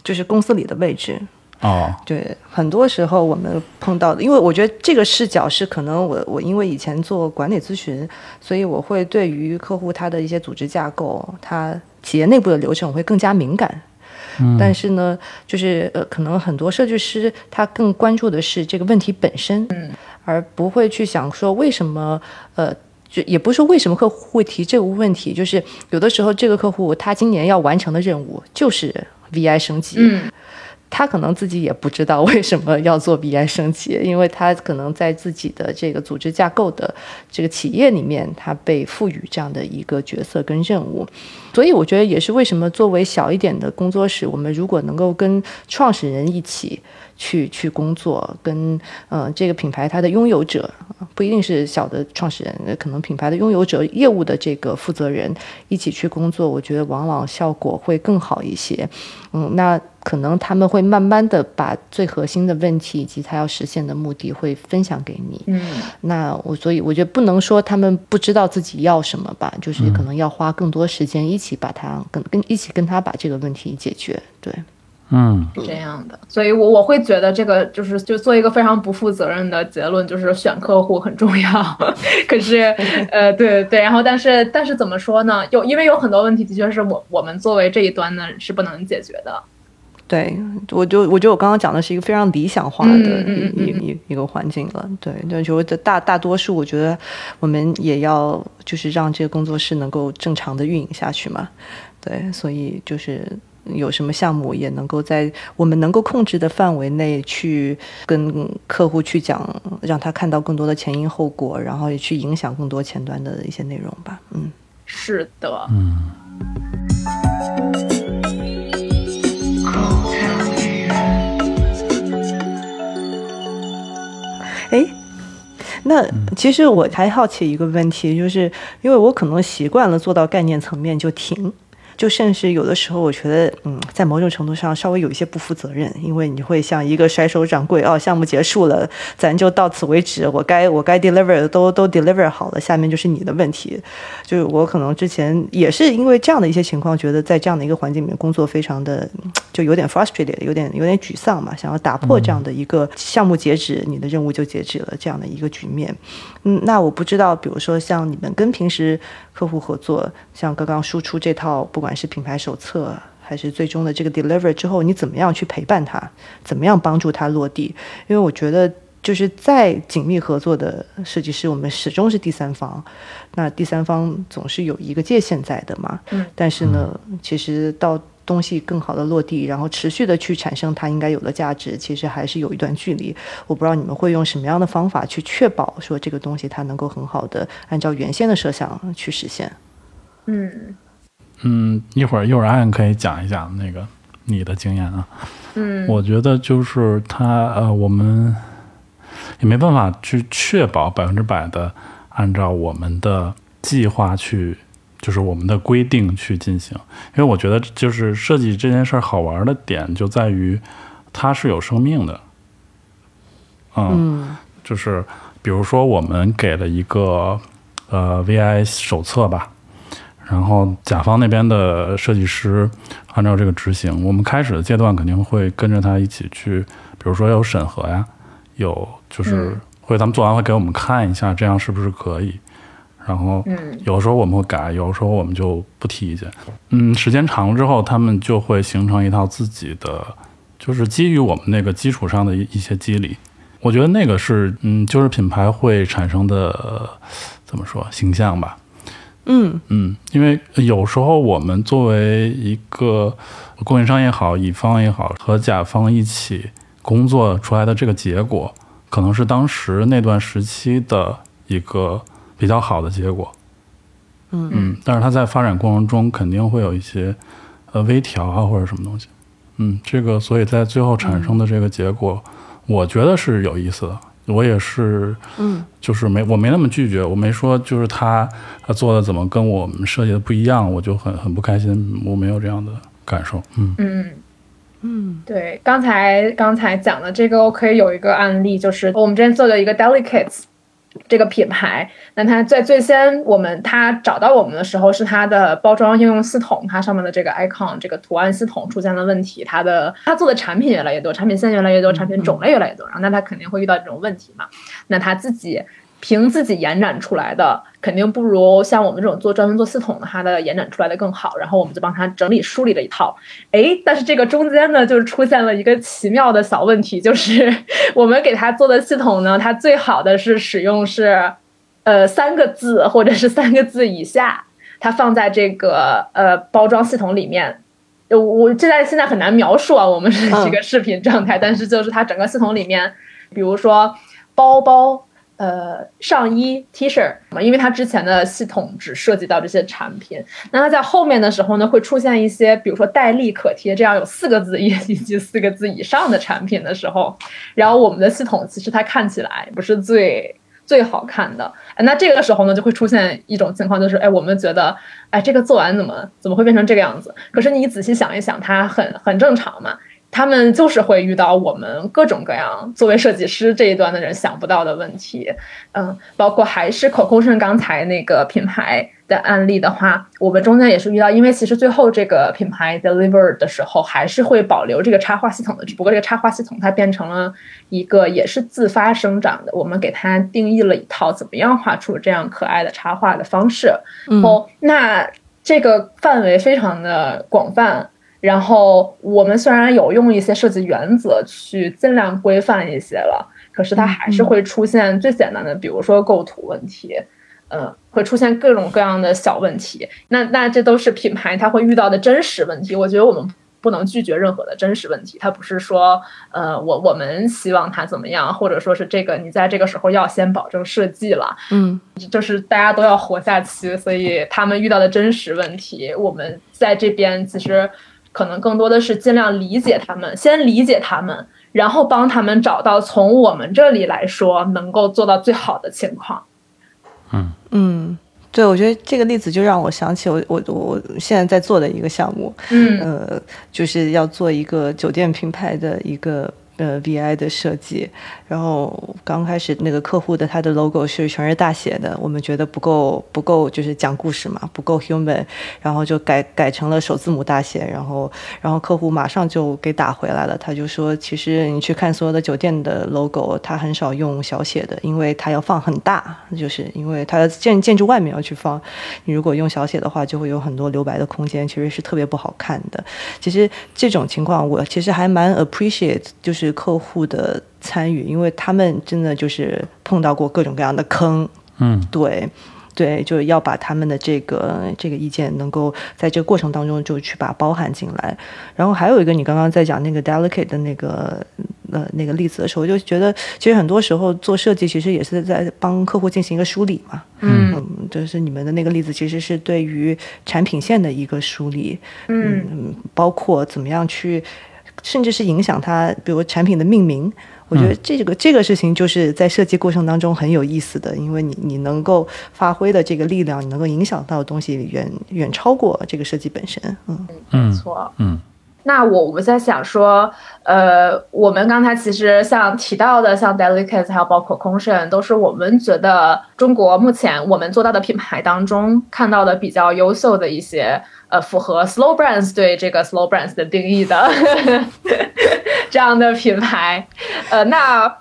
就是公司里的位置。哦，对，很多时候我们碰到的，因为我觉得这个视角是可能我我因为以前做管理咨询，所以我会对于客户他的一些组织架构，他企业内部的流程我会更加敏感。嗯但是呢，就是呃，可能很多设计师他更关注的是这个问题本身，嗯，而不会去想说为什么呃。就也不是说为什么客户会提这个问题，就是有的时候这个客户他今年要完成的任务就是 VI 升级。嗯他可能自己也不知道为什么要做 VI 升级，因为他可能在自己的这个组织架构的这个企业里面，他被赋予这样的一个角色跟任务，所以我觉得也是为什么作为小一点的工作室，我们如果能够跟创始人一起去去工作，跟呃这个品牌它的拥有者不一定是小的创始人，可能品牌的拥有者、业务的这个负责人一起去工作，我觉得往往效果会更好一些。嗯，那可能他们会慢慢的把最核心的问题以及他要实现的目的会分享给你。嗯，那我所以我觉得不能说他们不知道自己要什么吧，就是可能要花更多时间一起把它跟跟一起跟他把这个问题解决。对，嗯，这样的，所以我我会觉得这个就是就做一个非常不负责任的结论，就是选客户很重要。*laughs* 可是，呃，对对，然后但是但是怎么说呢？有因为有很多问题的确是我我们作为这一端呢是不能解决的。对，我就我觉得我刚刚讲的是一个非常理想化的嗯嗯嗯一一一一个环境了。对，那就大大多数，我觉得我们也要就是让这个工作室能够正常的运营下去嘛。对，所以就是有什么项目也能够在我们能够控制的范围内去跟客户去讲，让他看到更多的前因后果，然后也去影响更多前端的一些内容吧。嗯。是的，哎，那其实我还好奇一个问题，就是因为我可能习惯了做到概念层面就停。就甚至有的时候，我觉得，嗯，在某种程度上稍微有一些不负责任，因为你会像一个甩手掌柜，哦，项目结束了，咱就到此为止，我该我该 deliver 的都都 deliver 好了，下面就是你的问题。就是我可能之前也是因为这样的一些情况，觉得在这样的一个环境里面工作非常的就有点 frustrated，有点有点沮丧嘛，想要打破这样的一个项目截止，你的任务就截止了这样的一个局面。嗯，那我不知道，比如说像你们跟平时客户合作，像刚刚输出这套，不管是品牌手册还是最终的这个 deliver 之后，你怎么样去陪伴他，怎么样帮助他落地？因为我觉得。就是再紧密合作的设计师，我们始终是第三方。那第三方总是有一个界限在的嘛。嗯。但是呢，其实到东西更好的落地，然后持续的去产生它应该有的价值，其实还是有一段距离。我不知道你们会用什么样的方法去确保说这个东西它能够很好的按照原先的设想去实现。嗯嗯，一会儿一会儿安可以讲一讲那个你的经验啊。嗯，我觉得就是它呃，我们也没办法去确保百分之百的按照我们的计划去，就是我们的规定去进行。因为我觉得就是设计这件事儿好玩的点就在于它是有生命的。嗯，就是比如说我们给了一个呃 VI 手册吧。然后甲方那边的设计师按照这个执行，我们开始的阶段肯定会跟着他一起去，比如说有审核呀，有就是会他们做完会给我们看一下，这样是不是可以。然后有时候我们会改，有时候我们就不提意见。嗯，时间长了之后，他们就会形成一套自己的，就是基于我们那个基础上的一一些机理。我觉得那个是嗯，就是品牌会产生的怎么说形象吧。嗯嗯，因为有时候我们作为一个供应商也好，乙方也好，和甲方一起工作出来的这个结果，可能是当时那段时期的一个比较好的结果。嗯。嗯，但是它在发展过程中肯定会有一些呃微调啊或者什么东西。嗯，这个所以在最后产生的这个结果，我觉得是有意思的。我也是，嗯，就是没我没那么拒绝，我没说就是他他做的怎么跟我们设计的不一样，我就很很不开心，我没有这样的感受，嗯。嗯。嗯。对，刚才刚才讲的这个，我可以有一个案例，就是我们之前做的一个 Delicates 这个品牌，那它在最先我们它找到我们的时候，是它的包装应用系统，它上面的这个 icon 这个图案系统出现了问题，它的它做的产品越来越多，产品线越来越多，产品种类越来越多，然后那它肯定会遇到这种问题嘛，那它自己。凭自己延展出来的，肯定不如像我们这种做专门做系统的，它的延展出来的更好。然后我们就帮他整理梳理了一套。哎，但是这个中间呢，就是出现了一个奇妙的小问题，就是我们给他做的系统呢，它最好的是使用是呃三个字或者是三个字以下，它放在这个呃包装系统里面。我我现在现在很难描述啊，我们是这个视频状态，但是就是它整个系统里面，比如说包包。呃，上衣、T 恤嘛，因为它之前的系统只涉及到这些产品，那它在后面的时候呢，会出现一些，比如说戴立可贴这样有四个字 *laughs* 以及四个字以上的产品的时候，然后我们的系统其实它看起来不是最最好看的，那这个时候呢，就会出现一种情况，就是哎，我们觉得哎，这个做完怎么怎么会变成这个样子？可是你仔细想一想，它很很正常嘛。他们就是会遇到我们各种各样作为设计师这一端的人想不到的问题，嗯，包括还是 Coco 炫刚才那个品牌的案例的话，我们中间也是遇到，因为其实最后这个品牌 deliver 的时候还是会保留这个插画系统的，只不过这个插画系统它变成了一个也是自发生长的，我们给它定义了一套怎么样画出这样可爱的插画的方式，哦，那这个范围非常的广泛。然后我们虽然有用一些设计原则去尽量规范一些了，可是它还是会出现最简单的，比如说构图问题，嗯，会出现各种各样的小问题。那那这都是品牌它会遇到的真实问题。我觉得我们不能拒绝任何的真实问题。它不是说，呃，我我们希望它怎么样，或者说是这个你在这个时候要先保证设计了，嗯，就是大家都要活下去，所以他们遇到的真实问题，我们在这边其实。可能更多的是尽量理解他们，先理解他们，然后帮他们找到从我们这里来说能够做到最好的情况。嗯嗯，对，我觉得这个例子就让我想起我我我现在在做的一个项目，嗯呃，就是要做一个酒店品牌的一个。呃，VI 的设计，然后刚开始那个客户的他的 logo 是全是大写的，我们觉得不够不够，就是讲故事嘛，不够 human，然后就改改成了首字母大写，然后然后客户马上就给打回来了，他就说，其实你去看所有的酒店的 logo，他很少用小写的，因为他要放很大，就是因为他建建筑外面要去放，你如果用小写的话，就会有很多留白的空间，其实是特别不好看的。其实这种情况，我其实还蛮 appreciate，就是。客户的参与，因为他们真的就是碰到过各种各样的坑，嗯，对，对，就是要把他们的这个这个意见能够在这个过程当中就去把包含进来。然后还有一个，你刚刚在讲那个 delicate 的那个呃那个例子的时候，就觉得其实很多时候做设计其实也是在帮客户进行一个梳理嘛，嗯，就是你们的那个例子其实是对于产品线的一个梳理，嗯，包括怎么样去。甚至是影响它，比如产品的命名，我觉得这个这个事情就是在设计过程当中很有意思的，因为你你能够发挥的这个力量，你能够影响到的东西远远超过这个设计本身。嗯，没错。嗯，那我我在想说，呃，我们刚才其实像提到的，像 Delicate 还有包括 Conscious，都是我们觉得中国目前我们做到的品牌当中看到的比较优秀的一些。呃，符合 Slow Brands 对这个 Slow Brands 的定义的 *laughs* 这样的品牌，呃，那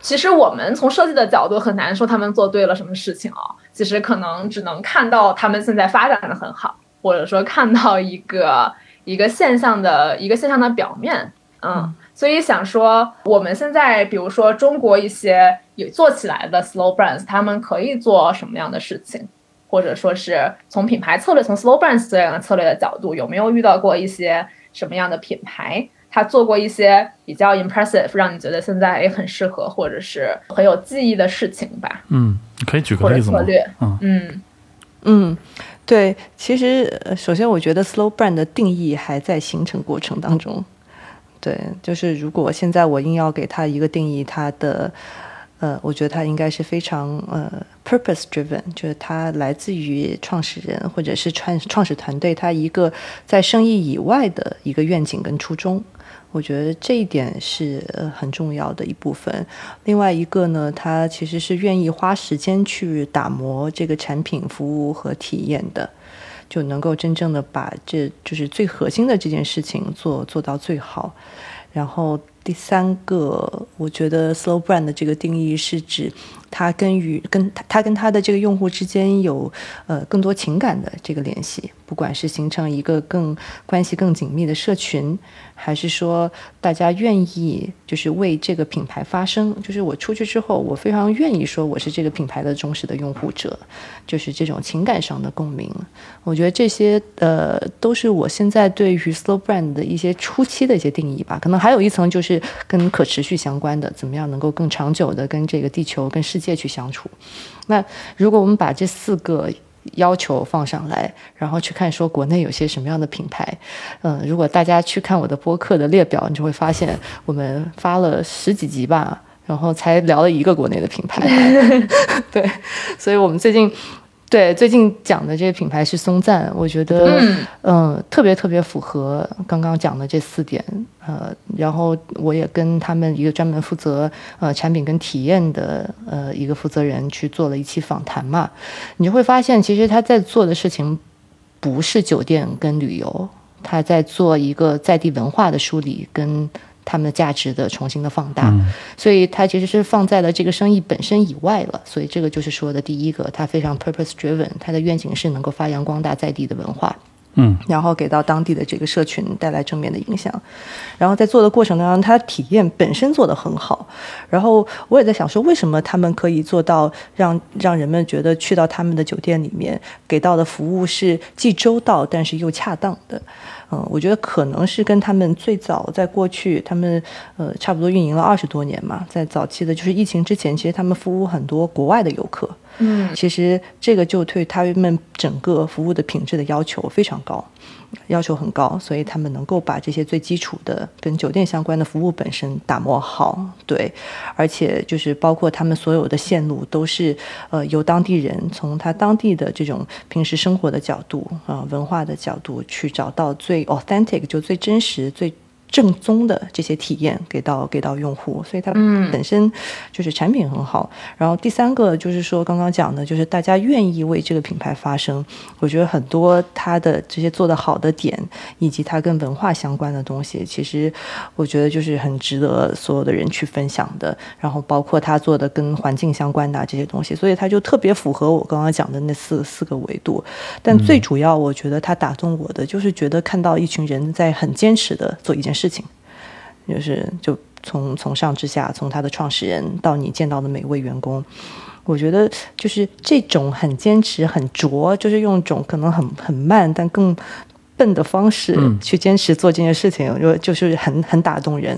其实我们从设计的角度很难说他们做对了什么事情啊。其实可能只能看到他们现在发展的很好，或者说看到一个一个现象的一个现象的表面，嗯，所以想说我们现在比如说中国一些有做起来的 Slow Brands，他们可以做什么样的事情？或者说是从品牌策略、从 slow brands 这样的策略的角度，有没有遇到过一些什么样的品牌，他做过一些比较 impressive，让你觉得现在也很适合，或者是很有记忆的事情吧？嗯，可以举个例子吗？策略，嗯嗯嗯，对，其实首先我觉得 slow brand 的定义还在形成过程当中。对，就是如果现在我硬要给他一个定义，他的。呃，我觉得它应该是非常呃 purpose driven，就是它来自于创始人或者是创创始团队，他一个在生意以外的一个愿景跟初衷。我觉得这一点是很重要的一部分。另外一个呢，他其实是愿意花时间去打磨这个产品、服务和体验的，就能够真正的把这就是最核心的这件事情做做到最好。然后第三个，我觉得 slow brand 的这个定义是指他跟与跟他跟他的这个用户之间有呃更多情感的这个联系。不管是形成一个更关系更紧密的社群，还是说大家愿意就是为这个品牌发声，就是我出去之后，我非常愿意说我是这个品牌的忠实的用户者，就是这种情感上的共鸣。我觉得这些呃都是我现在对于 slow brand 的一些初期的一些定义吧。可能还有一层就是跟可持续相关的，怎么样能够更长久的跟这个地球、跟世界去相处。那如果我们把这四个要求放上来，然后去看说国内有些什么样的品牌，嗯，如果大家去看我的播客的列表，你就会发现我们发了十几集吧，然后才聊了一个国内的品牌。*laughs* 对，所以我们最近。对，最近讲的这个品牌是松赞，我觉得，嗯，特别特别符合刚刚讲的这四点，呃，然后我也跟他们一个专门负责呃产品跟体验的呃一个负责人去做了一期访谈嘛，你就会发现，其实他在做的事情不是酒店跟旅游，他在做一个在地文化的梳理跟。他们的价值的重新的放大，所以它其实是放在了这个生意本身以外了。所以这个就是说的第一个，它非常 purpose driven，它的愿景是能够发扬光大在地的文化，嗯，然后给到当地的这个社群带来正面的影响。然后在做的过程当中，它体验本身做得很好。然后我也在想说，为什么他们可以做到让让人们觉得去到他们的酒店里面给到的服务是既周到但是又恰当的？嗯，我觉得可能是跟他们最早在过去，他们呃差不多运营了二十多年嘛，在早期的就是疫情之前，其实他们服务很多国外的游客。嗯，其实这个就对他们整个服务的品质的要求非常高。要求很高，所以他们能够把这些最基础的跟酒店相关的服务本身打磨好，对，而且就是包括他们所有的线路都是呃由当地人从他当地的这种平时生活的角度啊文化的角度去找到最 authentic 就最真实最。正宗的这些体验给到给到用户，所以它本身就是产品很好。然后第三个就是说刚刚讲的，就是大家愿意为这个品牌发声。我觉得很多它的这些做的好的点，以及它跟文化相关的东西，其实我觉得就是很值得所有的人去分享的。然后包括他做的跟环境相关的这些东西，所以它就特别符合我刚刚讲的那四四个维度。但最主要，我觉得它打动我的就是觉得看到一群人在很坚持的做一件。事情，就是就从从上至下，从他的创始人到你见到的每位员工，我觉得就是这种很坚持、很拙，就是用一种可能很很慢但更笨的方式去坚持做这件事情，就就是很很打动人。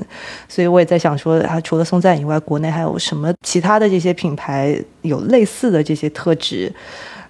所以我也在想说，啊，除了松赞以外，国内还有什么其他的这些品牌有类似的这些特质？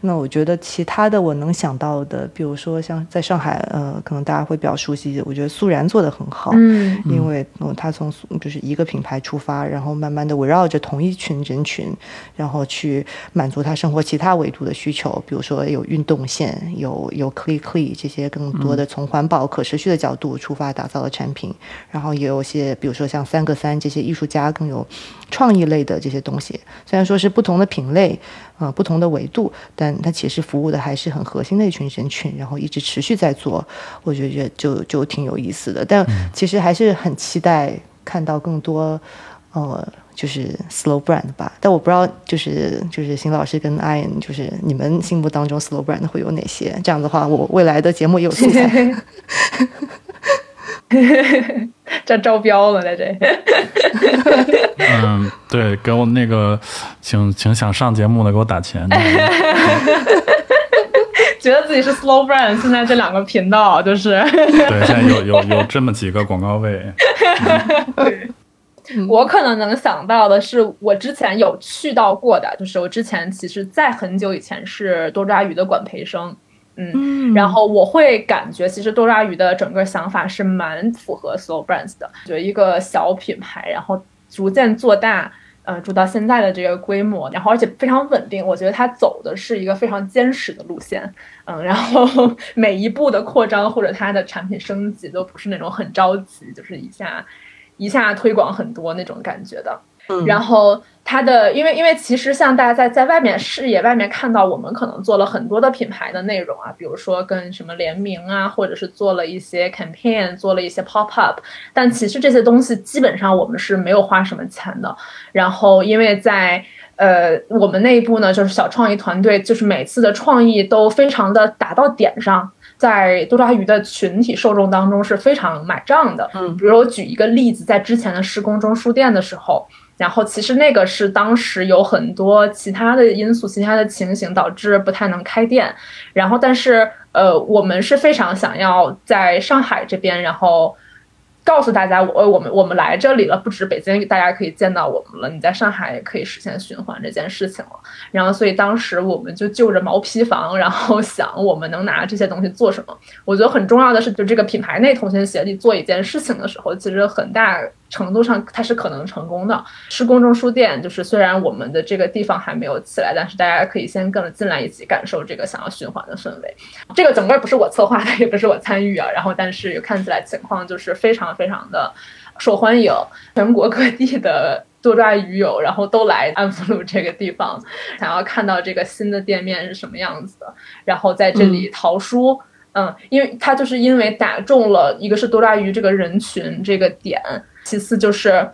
那我觉得其他的我能想到的，比如说像在上海，呃，可能大家会比较熟悉。我觉得素然做的很好，嗯，因为他从就是一个品牌出发，然后慢慢的围绕着同一群人群，然后去满足他生活其他维度的需求，比如说有运动线，有有 clean clean 这些更多的从环保可持续的角度出发打造的产品，然后也有些比如说像三个三这些艺术家更有创意类的这些东西，虽然说是不同的品类。啊，不同的维度，但它其实服务的还是很核心的一群人群，然后一直持续在做，我觉得就就挺有意思的。但其实还是很期待看到更多，呃，就是 slow brand 吧。但我不知道，就是就是邢老师跟 Ian，就是你们心目当中 slow brand 会有哪些？这样的话，我未来的节目也有素材。*laughs* *laughs* 这招标了，在这。*laughs* 嗯，对，给我那个，请请想上节目的给我打钱。*laughs* 觉得自己是 slow brand，现在这两个频道就是。对，现在有有有这么几个广告位。对，我可能能想到的是，我之前有去到过的，就是我之前其实在很久以前是多抓鱼的管培生。嗯，然后我会感觉，其实多抓鱼的整个想法是蛮符合 Slow Brands 的，觉得一个小品牌，然后逐渐做大，呃，做到现在的这个规模，然后而且非常稳定。我觉得它走的是一个非常坚实的路线，嗯，*laughs* 然后每一步的扩张或者它的产品升级都不是那种很着急，就是一下一下推广很多那种感觉的。然后它的，因为因为其实像大家在在外面视野外面看到，我们可能做了很多的品牌的内容啊，比如说跟什么联名啊，或者是做了一些 campaign，做了一些 pop up，但其实这些东西基本上我们是没有花什么钱的。然后因为在呃我们内部呢，就是小创意团队，就是每次的创意都非常的打到点上。在多抓鱼的群体受众当中是非常买账的。嗯，比如我举一个例子，在之前的施工中书店的时候，然后其实那个是当时有很多其他的因素、其他的情形导致不太能开店，然后但是呃，我们是非常想要在上海这边，然后。告诉大家，我我们我们来这里了，不止北京，大家可以见到我们了。你在上海也可以实现循环这件事情了。然后，所以当时我们就就着毛坯房，然后想我们能拿这些东西做什么。我觉得很重要的是，就这个品牌内同心协力做一件事情的时候，其实很大。程度上它是可能成功的。是公众书店，就是虽然我们的这个地方还没有起来，但是大家可以先跟着进来一起感受这个想要循环的氛围。这个整个不是我策划的，也不是我参与啊。然后，但是看起来情况就是非常非常的受欢迎，全国各地的多抓鱼友，然后都来安福路这个地方，想要看到这个新的店面是什么样子的，然后在这里淘书。嗯，因为它就是因为打中了一个是多抓鱼这个人群这个点。其次就是，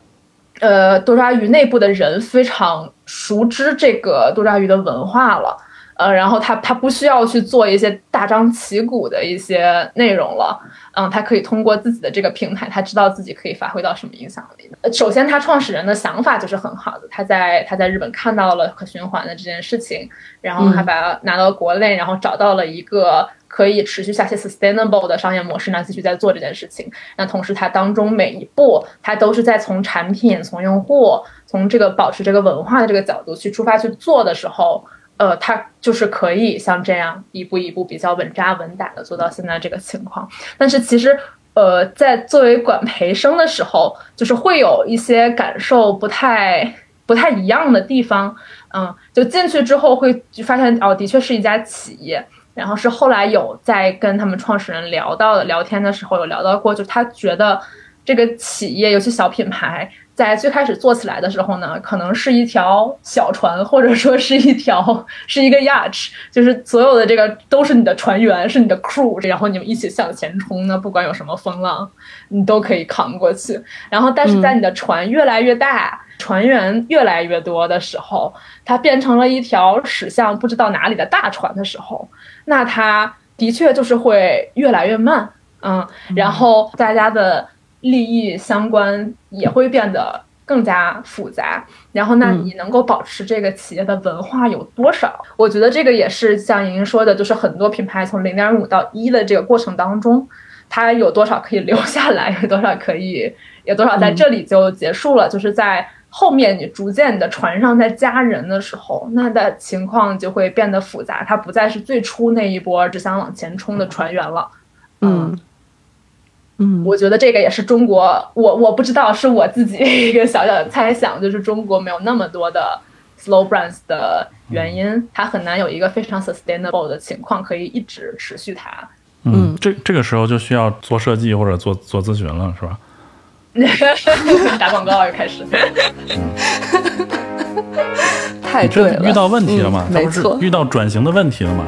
呃，多抓鱼内部的人非常熟知这个多抓鱼的文化了，呃，然后他他不需要去做一些大张旗鼓的一些内容了，嗯，他可以通过自己的这个平台，他知道自己可以发挥到什么影响力。首先，他创始人的想法就是很好的，他在他在日本看到了可循环的这件事情，然后他把它拿到国内，然后找到了一个。可以持续下去 sustainable 的商业模式呢，继续在做这件事情。那同时，它当中每一步，它都是在从产品、从用户、从这个保持这个文化的这个角度去出发去做的时候，呃，它就是可以像这样一步一步比较稳扎稳打的做到现在这个情况。但是其实，呃，在作为管培生的时候，就是会有一些感受不太不太一样的地方。嗯，就进去之后会就发现，哦，的确是一家企业。然后是后来有在跟他们创始人聊到的聊天的时候有聊到过，就他觉得这个企业尤其小品牌在最开始做起来的时候呢，可能是一条小船，或者说是一条是一个 yacht，就是所有的这个都是你的船员，是你的 crew，然后你们一起向前冲呢，不管有什么风浪，你都可以扛过去。然后但是在你的船越来越大，船员越来越多的时候，它变成了一条驶向不知道哪里的大船的时候。那它的确就是会越来越慢，嗯，然后大家的利益相关也会变得更加复杂。然后，那你能够保持这个企业的文化有多少？我觉得这个也是像莹莹说的，就是很多品牌从零点五到一的这个过程当中，它有多少可以留下来，有多少可以，有多少在这里就结束了，就是在。后面你逐渐你的船上在加人的时候，那的情况就会变得复杂，它不再是最初那一波只想往前冲的船员了。嗯嗯，我觉得这个也是中国，我我不知道是我自己一个小小的猜想，就是中国没有那么多的 slow brands 的原因，它很难有一个非常 sustainable 的情况可以一直持续它。嗯，这这个时候就需要做设计或者做做咨询了，是吧？*laughs* 打广告又开始，太对了。遇到问题了吗？没错，遇到转型的问题了吗？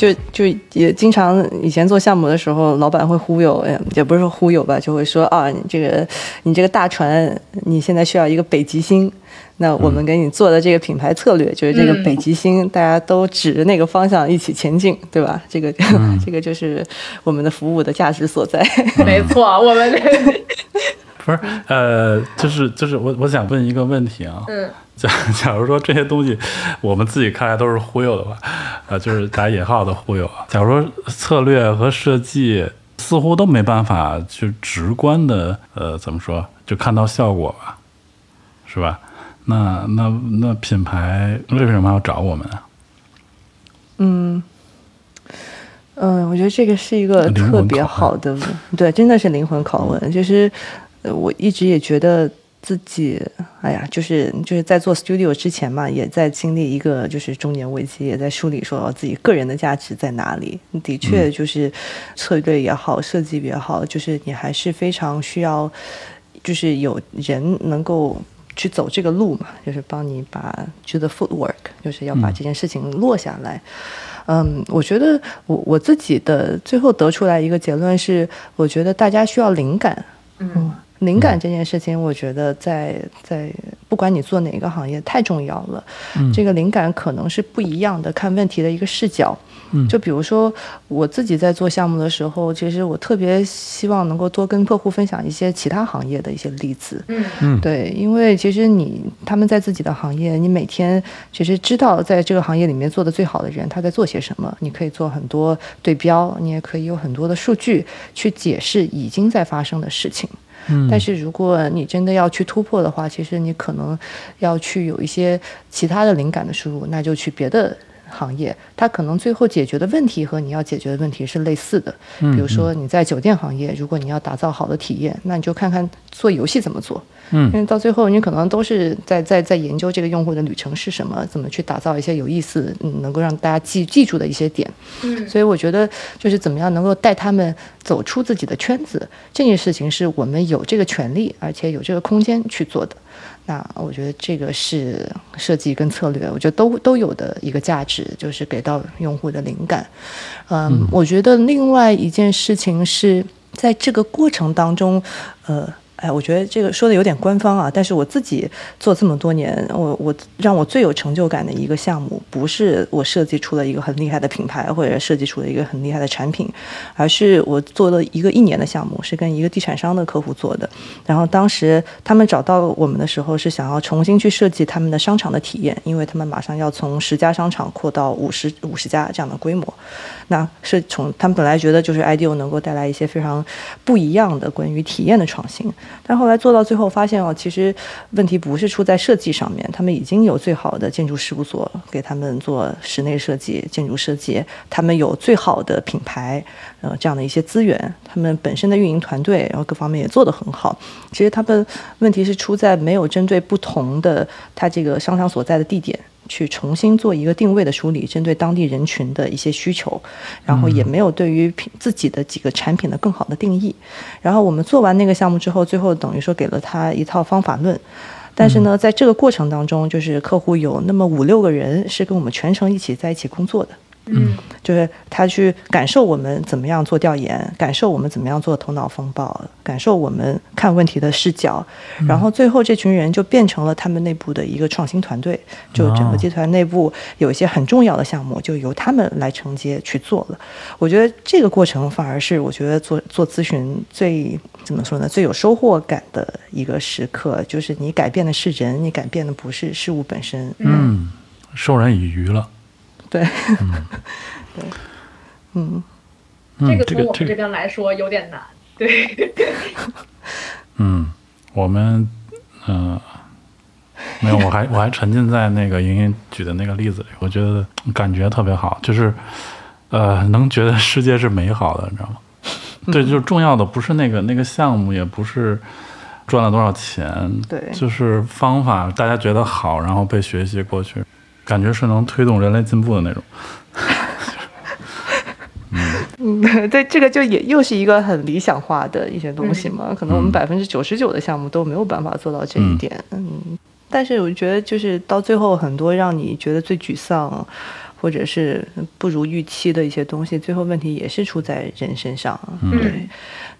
就就也经常以前做项目的时候，老板会忽悠，也不是说忽悠吧，就会说啊，你这个你这个大船，你现在需要一个北极星，那我们给你做的这个品牌策略就是这个北极星，大家都指着那个方向一起前进，对吧？这个 *laughs* 这个就是我们的服务的价值所在。*laughs* 没错，我们不是呃，就是就是我我想问一个问题啊。嗯。假 *laughs* 假如说这些东西我们自己看来都是忽悠的话，啊，就是打引号的忽悠啊。假如说策略和设计似乎都没办法去直观的，呃，怎么说，就看到效果吧，是吧？那那那品牌为什么要找我们啊？嗯嗯，我觉得这个是一个特别好的，对，真的是灵魂拷问。就是我一直也觉得。自己，哎呀，就是就是在做 studio 之前嘛，也在经历一个就是中年危机，也在梳理说自己个人的价值在哪里。的确，就是策略也好，设计也好，就是你还是非常需要，就是有人能够去走这个路嘛，就是帮你把 do the footwork，就是要把这件事情落下来。嗯，我觉得我我自己的最后得出来一个结论是，我觉得大家需要灵感。嗯，灵感这件事情，我觉得在在不管你做哪个行业，太重要了。嗯这个灵感可能是不一样的看问题的一个视角。嗯就比如说我自己在做项目的时候，其实我特别希望能够多跟客户分享一些其他行业的一些例子。嗯嗯对，因为其实你他们在自己的行业，你每天其实知道在这个行业里面做的最好的人他在做些什么，你可以做很多对标，你也可以有很多的数据去解释已经在发生的事情。但是如果你真的要去突破的话，其实你可能要去有一些其他的灵感的输入，那就去别的行业，它可能最后解决的问题和你要解决的问题是类似的。嗯比如说你在酒店行业，如果你要打造好的体验，那你就看看做游戏怎么做。嗯因为到最后你可能都是在在在研究这个用户的旅程是什么，怎么去打造一些有意思、嗯、能够让大家记记住的一些点。嗯所以我觉得就是怎么样能够带他们走出自己的圈子，这件事情是我们有这个权利，而且有这个空间去做的。那我觉得这个是设计跟策略，我觉得都都有的一个价值，就是给到用户的灵感。嗯，我觉得另外一件事情是在这个过程当中，呃。哎，我觉得这个说的有点官方啊，但是我自己做这么多年，我我让我最有成就感的一个项目，不是我设计出了一个很厉害的品牌，或者设计出了一个很厉害的产品，而是我做了一个一年的项目，是跟一个地产商的客户做的。然后当时他们找到我们的时候，是想要重新去设计他们的商场的体验，因为他们马上要从十家商场扩到五十五十家这样的规模。那是从他们本来觉得就是 IDEO 能够带来一些非常不一样的关于体验的创新，但后来做到最后发现哦，其实问题不是出在设计上面，他们已经有最好的建筑事务所给他们做室内设计、建筑设计，他们有最好的品牌，呃，这样的一些资源，他们本身的运营团队，然后各方面也做得很好。其实他们问题是出在没有针对不同的他这个商场所在的地点。去重新做一个定位的梳理，针对当地人群的一些需求，然后也没有对于品自己的几个产品的更好的定义。然后我们做完那个项目之后，最后等于说给了他一套方法论。但是呢，在这个过程当中，就是客户有那么五六个人是跟我们全程一起在一起工作的。嗯就是他去感受我们怎么样做调研，感受我们怎么样做头脑风暴，感受我们看问题的视角，然后最后这群人就变成了他们内部的一个创新团队，就整个集团内部有一些很重要的项目就由他们来承接去做了。我觉得这个过程反而是我觉得做做咨询最怎么说呢，最有收获感的一个时刻，就是你改变的是人，你改变的不是事物本身。嗯，授人以鱼了。对，嗯对，嗯。嗯，这个这个这个，从我们这边来说有点难。对，嗯，我们嗯、呃没有，我还我还沉浸在那个莹莹举的那个例子里，我觉得感觉特别好，就是呃，能觉得世界是美好的，你知道吗？*laughs* 对，就是重要的不是那个那个项目，也不是赚了多少钱，对就是方法大家觉得好，然后被学习过去，感觉是能推动人类进步的那种。嗯，*laughs* 对，这个就也又是一个很理想化的一些东西嘛。可能我们百分之九十九的项目都没有办法做到这一点。嗯，但是我觉得就是到最后，很多让你觉得最沮丧，或者是不如预期的一些东西，最后问题也是出在人身上。对，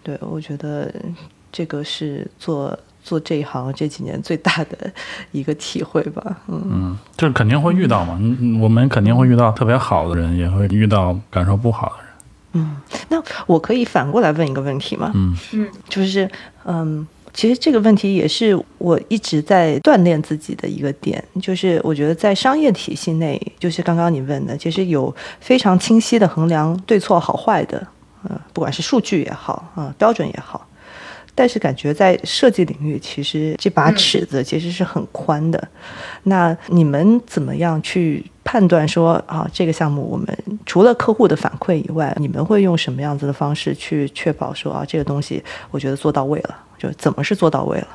对，我觉得这个是做做这一行这几年最大的一个体会吧。嗯。嗯，这肯定会遇到嘛，嗯嗯我们肯定会遇到特别好的人，也会遇到感受不好的人。嗯那我可以反过来问一个问题吗？嗯嗯就是嗯，其实这个问题也是我一直在锻炼自己的一个点，就是我觉得在商业体系内，就是刚刚你问的，其实有非常清晰的衡量对错好坏的，呃，不管是数据也好，啊、标准也好。但是感觉在设计领域，其实这把尺子其实是很宽的。那你们怎么样去判断说啊，这个项目我们除了客户的反馈以外，你们会用什么样子的方式去确保说啊，这个东西我觉得做到位了？就怎么是做到位了？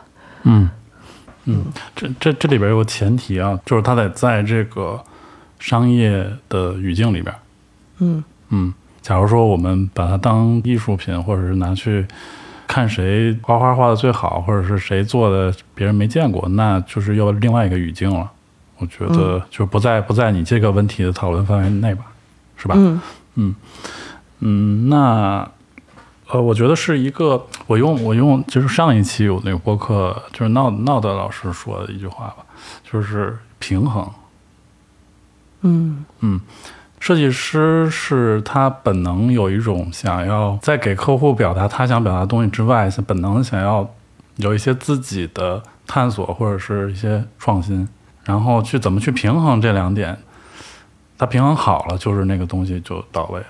嗯嗯，这这这里边有个前提啊，就是它得在这个商业的语境里边。嗯嗯，假如说我们把它当艺术品，或者是拿去看谁画画画的最好，或者是谁做的别人没见过，那就是又另外一个语境了。我觉得就不在不在你这个问题的讨论范围内吧，是吧？嗯嗯嗯，那呃，我觉得是一个，我用我用就是上一期有那个播客，就是闹闹的老师说的一句话吧，就是平衡。嗯嗯，设计师是他本能有一种想要在给客户表达他想表达的东西之外，是本能想要有一些自己的探索或者是一些创新，然后去怎么去平衡这两点，他平衡好了，就是那个东西就到位了。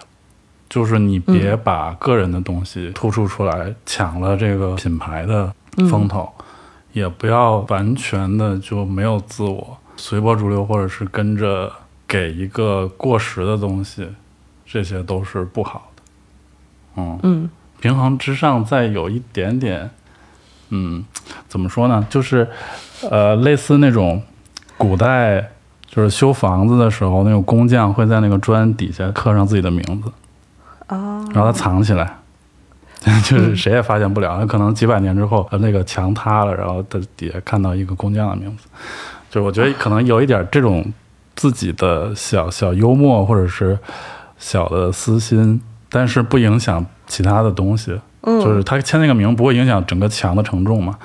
就是你别把个人的东西突出出来，抢了这个品牌的风头，也不要完全的就没有自我，随波逐流，或者是跟着给一个过时的东西，这些都是不好的。嗯嗯平衡之上再有一点点，嗯，怎么说呢？就是呃，类似那种古代就是修房子的时候，那种工匠会在那个砖底下刻上自己的名字。啊，然后他藏起来，*laughs* 就是谁也发现不了。那可能几百年之后，呃那个墙塌了，然后他底下看到一个工匠的名字。就是我觉得可能有一点这种自己的小小幽默，或者是小的私心，但是不影响其他的东西。嗯就是他签那个名不会影响整个墙的承重嘛？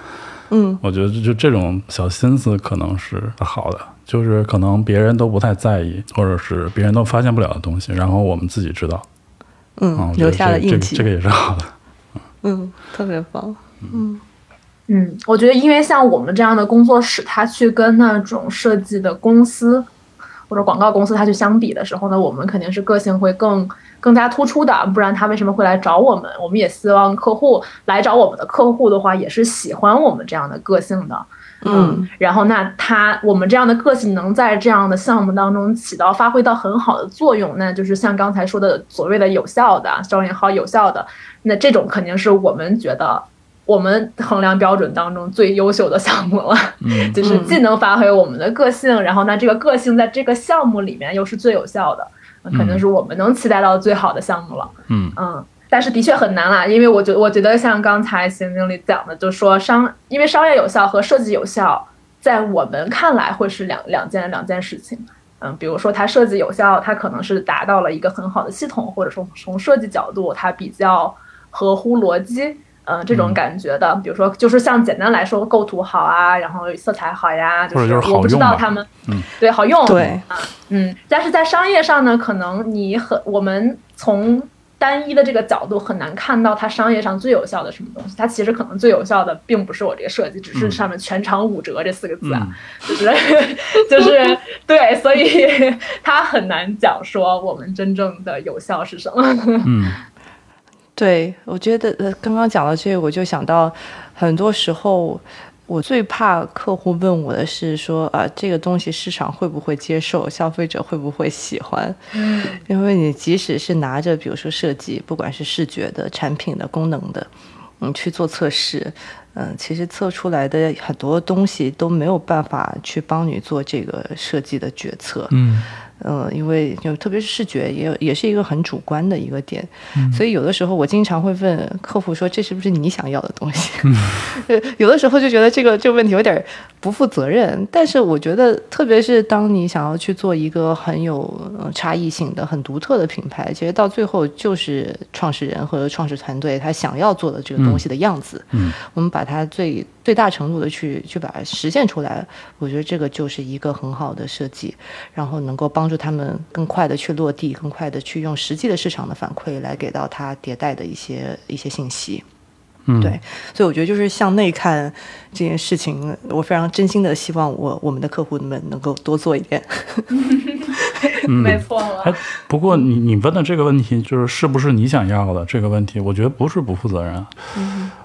嗯我觉得就这种小心思可能是好的，就是可能别人都不太在意，或者是别人都发现不了的东西，然后我们自己知道。啊，嗯留下了这这个印记，这个也是好的。嗯，特别棒，嗯，嗯我觉得因为像我们这样的工作室，他去跟那种设计的公司或者广告公司它去相比的时候呢，我们肯定是个性会更更加突出的，不然他为什么会来找我们？我们也希望客户来找我们的客户的话，也是喜欢我们这样的个性的。嗯然后那他我们这样的个性能在这样的项目当中起到发挥到很好的作用，那就是像刚才说的所谓的有效的双引号有效的，那这种肯定是我们觉得我们衡量标准当中最优秀的项目了，嗯 *laughs* 就是既能发挥我们的个性，然后呢这个个性在这个项目里面又是最有效的，那肯定是我们能期待到最好的项目了。嗯嗯，但是的确很难啦，因为我觉我觉得像刚才邢经理讲的，就说商，因为商业有效和设计有效，在我们看来会是两两件两件事情。嗯，比如说它设计有效，它可能是达到了一个很好的系统，或者说从设计角度它比较合乎逻辑，嗯、这种嗯。感觉的。比如说，就是像简单来说，构图好啊，然后色彩好呀，就是我不知道他们，嗯，对，好用，对。啊，嗯，但是在商业上呢，可能你很我们从单一的这个角度很难看到它商业上最有效的什么东西。它其实可能最有效的并不是我这个设计，只是嗯。上面全场五折这四个字啊，嗯。*laughs* 就是就是对，所以 *laughs* 它很难讲说我们真正的有效是什么。*laughs* 嗯对，我觉得呃，刚刚讲到这个，我就想到，很多时候我最怕客户问我的是说啊，这个东西市场会不会接受，消费者会不会喜欢？嗯因为你即使是拿着，比如说设计，不管是视觉的、产品的、功能的，嗯，去做测试，嗯，其实测出来的很多东西都没有办法去帮你做这个设计的决策。嗯嗯，因为就特别是视觉，也有也是一个很主观的一个点，所以有的时候我经常会问客户说：“这是不是你想要的东西？” *laughs* 呃有的时候就觉得这个这个问题有点不负责任，但是我觉得，特别是当你想要去做一个很有呃差异性的、很独特的品牌，其实到最后就是创始人和创始团队他想要做的这个东西的样子。嗯我们把它最最大程度的去去把它实现出来，我觉得这个就是一个很好的设计，然后能够帮助他们更快的去落地，更快的去用实际的市场的反馈来给到他迭代的一些一些信息。嗯，对，所以我觉得就是向内看这件事情，我非常真心的希望我我们的客户们能够多做一点。*laughs* 没错了哎。不过你你问的这个问题，就是是不是你想要的这个问题，我觉得不是不负责任啊。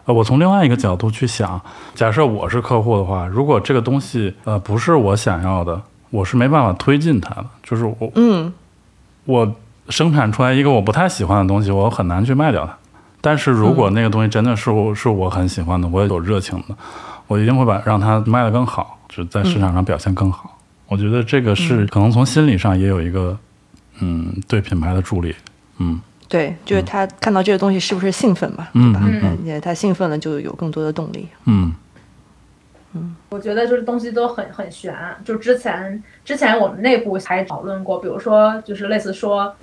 呃，我从另外一个角度去想，假设我是客户的话，如果这个东西呃不是我想要的，我是没办法推进它的。就是我嗯我生产出来一个我不太喜欢的东西，我很难去卖掉它。但是如果那个东西真的是我是我很喜欢的，我也有热情的，我一定会把让它卖得更好，就在市场上表现更好。我觉得这个是可能从心理上也有一个嗯对品牌的助力。嗯对，就是他看到这个东西是不是兴奋嘛，对吧？他兴奋了就有更多的动力。嗯我觉得就是东西都很很悬，就之前之前我们内部还讨论过，比如说就是类似说，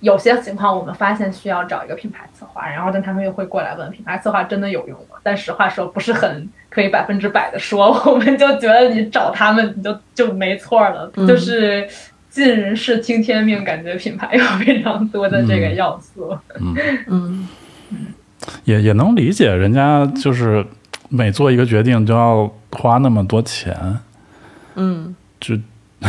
有些情况我们发现需要找一个品牌策划，然后但他们又会过来问品牌策划真的有用吗？但实话说不是很可以 *laughs* 百分之百的说，我们就觉得你找他们你就就没错了，嗯。就是尽人事听天命，感觉品牌有非常多的这个要素。嗯。也也能理解，人家就是每做一个决定都要花那么多钱，嗯。就 *laughs*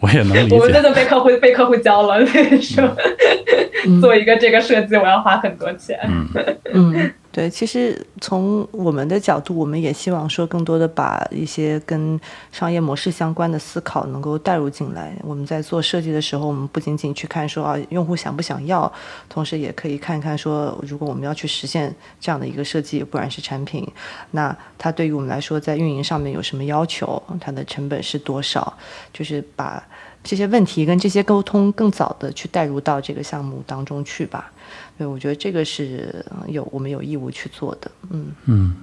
我也能理解。我们真。的被客户被客户教了，说 *laughs* 做一个这个设计我要花很多钱。嗯。*laughs* 嗯，对，其实从我们的角度，我们也希望说更多的把一些跟商业模式相关的思考能够带入进来。我们在做设计的时候，我们不仅仅去看说啊用户想不想要，同时也可以看看说，如果我们要去实现这样的一个设计，不管是产品，那它对于我们来说在运营上面有什么要求，它的成本是多少，就是把。这些问题跟这些沟通更早的去带入到这个项目当中去吧，对，我觉得这个是有我们有义务去做的，嗯。嗯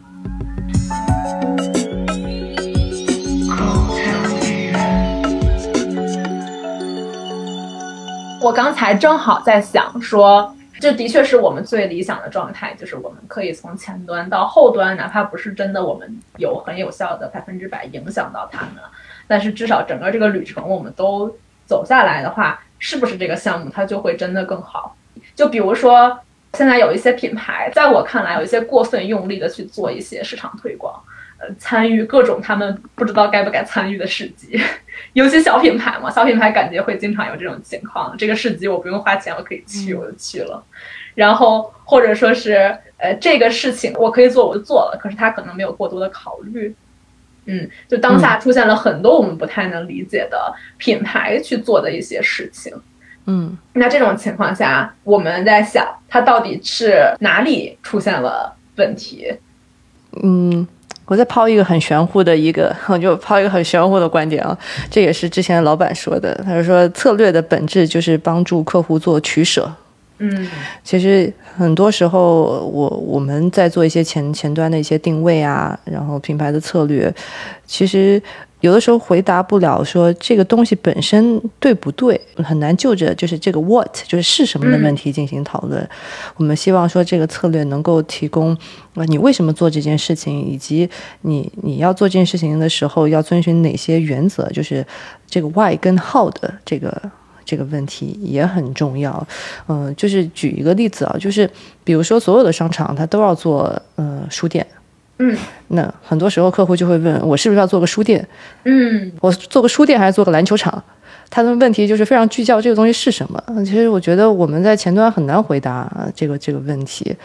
我刚才正好在想说，这的确是我们最理想的状态，就是我们可以从前端到后端，哪怕不是真的我们有很有效的百分之百影响到他们，但是至少整个这个旅程我们都走下来的话，是不是这个项目它就会真的更好？就比如说，现在有一些品牌，在我看来有一些过分用力的去做一些市场推广，呃，参与各种他们不知道该不该参与的市集。*laughs* 尤其小品牌嘛，小品牌感觉会经常有这种情况。这个市集我不用花钱，我可以去，我就去了。然后或者说是，呃，这个事情我可以做，我就做了，可是他可能没有过多的考虑。嗯，就当下出现了很多我们不太能理解的品牌去做的一些事情。嗯那这种情况下，我们在想，它到底是哪里出现了问题？嗯，我再抛一个很玄乎的一个，*laughs* 我就抛一个很玄乎的观点啊，这也是之前老板说的，他说策略的本质就是帮助客户做取舍。嗯其实很多时候，我我们在做一些前前端的一些定位啊，然后品牌的策略，其实有的时候回答不了说这个东西本身对不对，很难就着就是这个 what 就是是什么的问题进行讨论。我们希望说这个策略能够提供，呃，你为什么做这件事情，以及你你要做这件事情的时候要遵循哪些原则，就是这个 why 跟 how 的这个。这个问题也很重要，嗯、就是举一个例子啊，就是比如说所有的商场它都要做呃书店，嗯那很多时候客户就会问我是不是要做个书店，嗯我做个书店还是做个篮球场？他的问题就是非常聚焦这个东西是什么。嗯其实我觉得我们在前端很难回答啊这个这个问题。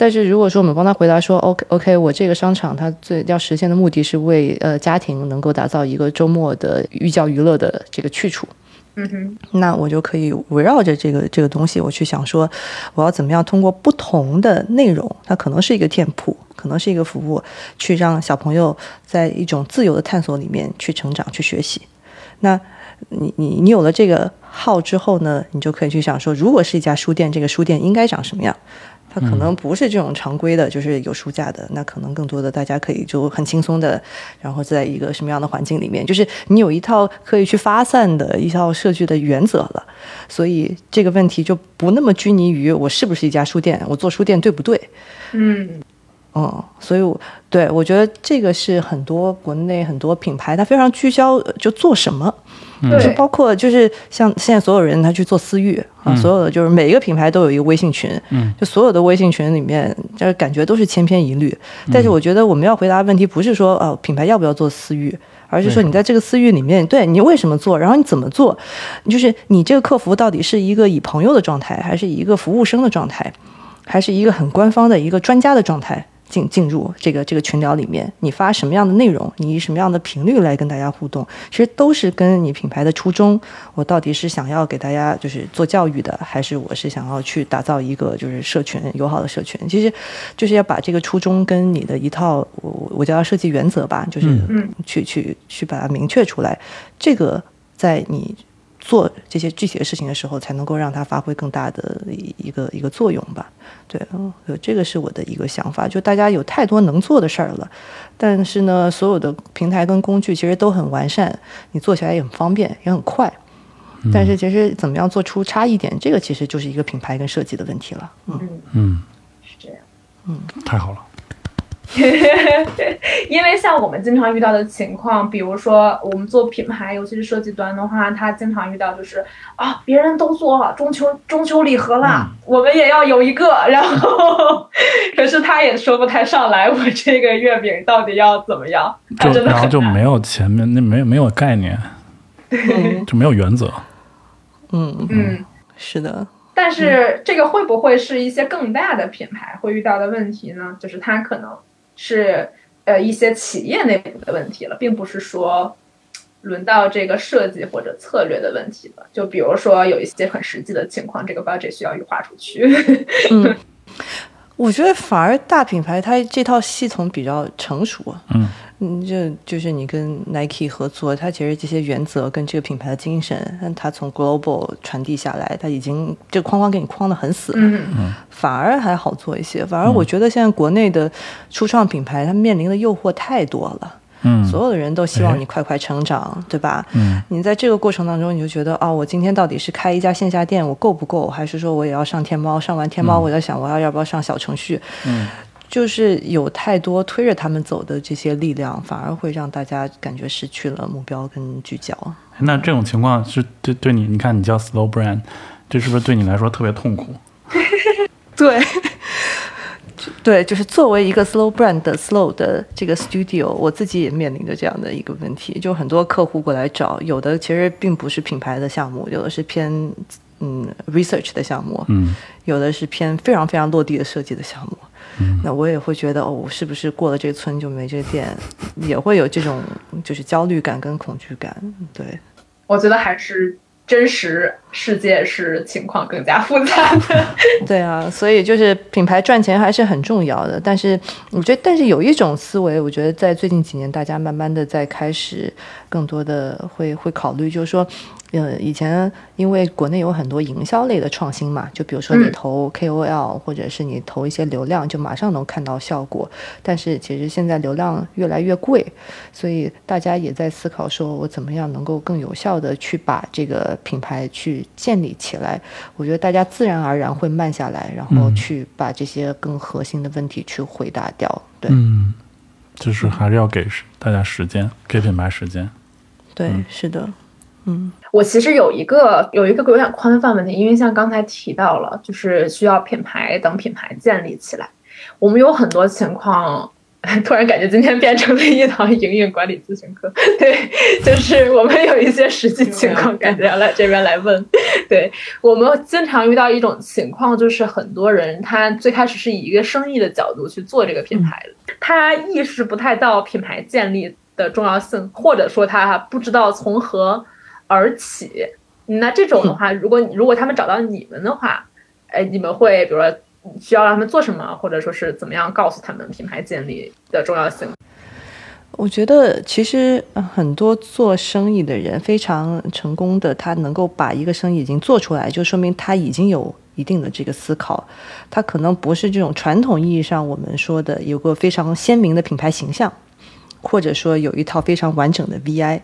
但是如果说我们帮他回答说，OK OK，我这个商场它最要实现的目的是为呃家庭能够打造一个周末的寓教于乐的这个去处，嗯那我就可以围绕着这个这个东西，我去想说，我要怎么样通过不同的内容，它可能是一个店铺，可能是一个服务，去让小朋友在一种自由的探索里面去成长、去学习。那你你你有了这个号之后呢，你就可以去想说，如果是一家书店，这个书店应该长什么样？它可能不是这种常规的，就是有书架的，那可能更多的大家可以就很轻松的，然后在一个什么样的环境里面，就是你有一套可以去发散的一套设计的原则了，所以这个问题就不那么拘泥于我是不是一家书店，我做书店对不对？嗯嗯，所以我对我觉得这个是很多国内很多品牌它非常聚焦呃就做什么，就对。包括就是像现在所有人他去做私域啊，所有的就是每一个品牌都有一个微信群，嗯，就所有的微信群里面，就是感觉都是千篇一律。但是我觉得我们要回答问题不是说哦品牌要不要做私域，而是说你在这个私域里面，对你为什么做，然后你怎么做，就是你这个客服到底是一个以朋友的状态，还是以一个服务生的状态，还是一个很官方的一个专家的状态？进进入这个这个群聊里面，你发什么样的内容，你以什么样的频率来跟大家互动，其实都是跟你品牌的初衷，我到底是想要给大家就是做教育的，还是我是想要去打造一个就是社群友好的社群？其实就是要把这个初衷跟你的一套我我叫设计原则吧，就是嗯去去去把它明确出来。这个在你做这些具体的事情的时候，才能够让它发挥更大的一个一个作用吧。对，嗯，这个是我的一个想法。就大家有太多能做的事儿了，但是呢，所有的平台跟工具其实都很完善，你做起来也很方便，也很快。但是其实怎么样做出差异点，这个其实就是一个品牌跟设计的问题了。嗯嗯，是这样。嗯，太好了。*laughs* 因为像我们经常遇到的情况，比如说我们做品牌，尤其是设计端的话，他经常遇到就是啊，别人都做中秋中秋礼盒了，我们也要有一个，然后可是他也说不太上来，我这个月饼到底要怎么样？就然后就没有前面那没有没有概念，就没有原则。嗯嗯，是的。但是这个会不会是一些更大的品牌会遇到的问题呢？就是它可能。是呃一些企业内部的问题了，并不是说轮到这个设计或者策略的问题了。就比如说有一些很实际的情况，这个 budget 需要优化出去。*laughs* 嗯，我觉得反而大品牌它这套系统比较成熟。嗯。嗯，就就是你跟 Nike 合作，它其实这些原则跟这个品牌的精神，它从 global 传递下来，它已经这个框框给你框的很死，了嗯，反而还好做一些。反而我觉得现在国内的初创品牌，它面临的诱惑太多了，嗯，所有的人都希望你快快成长，对吧？嗯，你在这个过程当中，你就觉得哦，我今天到底是开一家线下店，我够不够？还是说我也要上天猫？上完天猫，我在想我要要不要上小程序？嗯。就是有太多推着他们走的这些力量，反而会让大家感觉失去了目标跟聚焦。那这种情况是对对你，你看你叫 slow brand，这是不是对你来说特别痛苦？*laughs* *laughs* 对，对，就是作为一个 slow brand 的 slow 的这个 studio，我自己也面临着这样的一个问题，就很多客户过来找，有的其实并不是品牌的项目，有的是偏嗯 research 的项目，嗯，有的是偏非常非常落地的设计的项目。嗯，那我也会觉得哦，我是不是过了这村就没这店，也会有这种就是焦虑感跟恐惧感。对，我觉得还是真实世界是情况更加复杂的。*laughs* 对啊，所以就是品牌赚钱还是很重要的。但是我觉得，但是有一种思维，我觉得在最近几年，大家慢慢的在开始更多的会会考虑，就是说。呃，以前因为国内有很多营销类的创新嘛，就比如说你投 KOL，或者是你投一些流量，就马上能看到效果。但是其实现在流量越来越贵，所以大家也在思考，说我怎么样能够更有效的去把这个品牌去建立起来。我觉得大家自然而然会慢下来，然后去把这些更核心的问题去回答掉。对，嗯，就是还是要给大家时间，给品牌时间。对，是的。嗯，我其实有一个有一个有点宽泛问题，因为像刚才提到了，就是需要品牌等品牌建立起来。我们有很多情况，*laughs* 突然感觉今天变成了一堂营运管理咨询课。对，就是我们有一些实际情况，感觉要来这边来问。对我们经常遇到一种情况，就是很多人他最开始是以一个生意的角度去做这个品牌的，他意识不太到品牌建立的重要性，或者说他不知道从何。而起，那这种的话，如果如果他们找到你们的话，哎，你们会比如说需要让他们做什么，或者说是怎么样告诉他们品牌建立的重要性？我觉得其实很多做生意的人非常成功的，他能够把一个生意已经做出来，就说明他已经有一定的这个思考，他可能不是这种传统意义上我们说的有个非常鲜明的品牌形象，或者说有一套非常完整的 VI。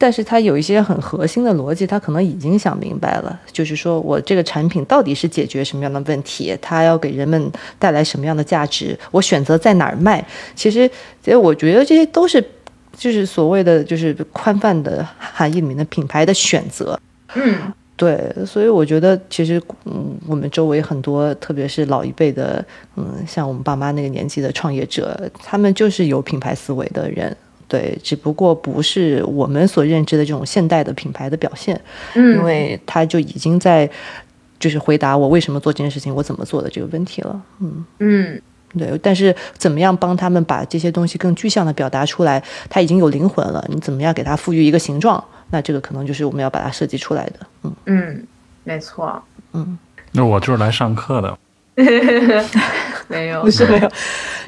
但是它有一些很核心的逻辑，他可能已经想明白了，就是说我这个产品到底是解决什么样的问题，它要给人们带来什么样的价值，我选择在哪儿卖。其实，其实我觉得这些都是，就是所谓的就是宽泛的含义里面的品牌的选择。嗯，对，所以我觉得其实，嗯，我们周围很多，特别是老一辈的，嗯，像我们爸妈那个年纪的创业者，他们就是有品牌思维的人。对，只不过不是我们所认知的这种现代的品牌的表现，嗯，因为他就已经在就是回答我为什么做这件事情，我怎么做的这个问题了，嗯。嗯，对，但是怎么样帮他们把这些东西更具象的表达出来，它已经有灵魂了，你怎么样给它赋予一个形状，那这个可能就是我们要把它设计出来的，嗯。嗯，没错，嗯，那我就是来上课的。*laughs* 没有，*laughs* 不是没有，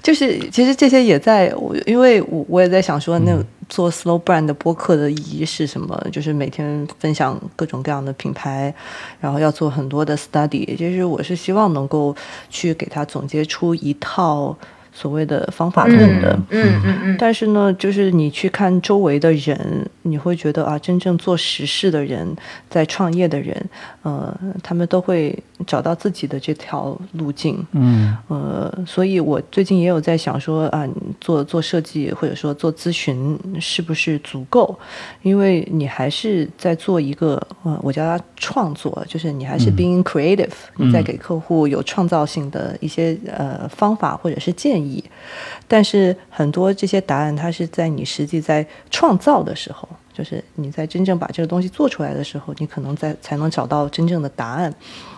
就是其实这些也在我，因为我我也在想说，那做 Slow Brand 的播客的意义是什么？就是每天分享各种各样的品牌，然后要做很多的 study。其实我是希望能够去给他总结出一套。所谓的方法论的，嗯嗯嗯，但是呢，就是你去看周围的人，你会觉得啊，真正做实事的人，在创业的人，呃，他们都会找到自己的这条路径，嗯，呃，所以我最近也有在想说啊，做做设计或者说做咨询是不是足够？因为你还是在做一个，呃，我叫它创作，就是你还是 being creative，你在给客户有创造性的一些呃方法或者是建议。但是很多这些答案，它是在你实际在创造的时候，就是你在真正把这个东西做出来的时候，你可能在才能找到真正的答案。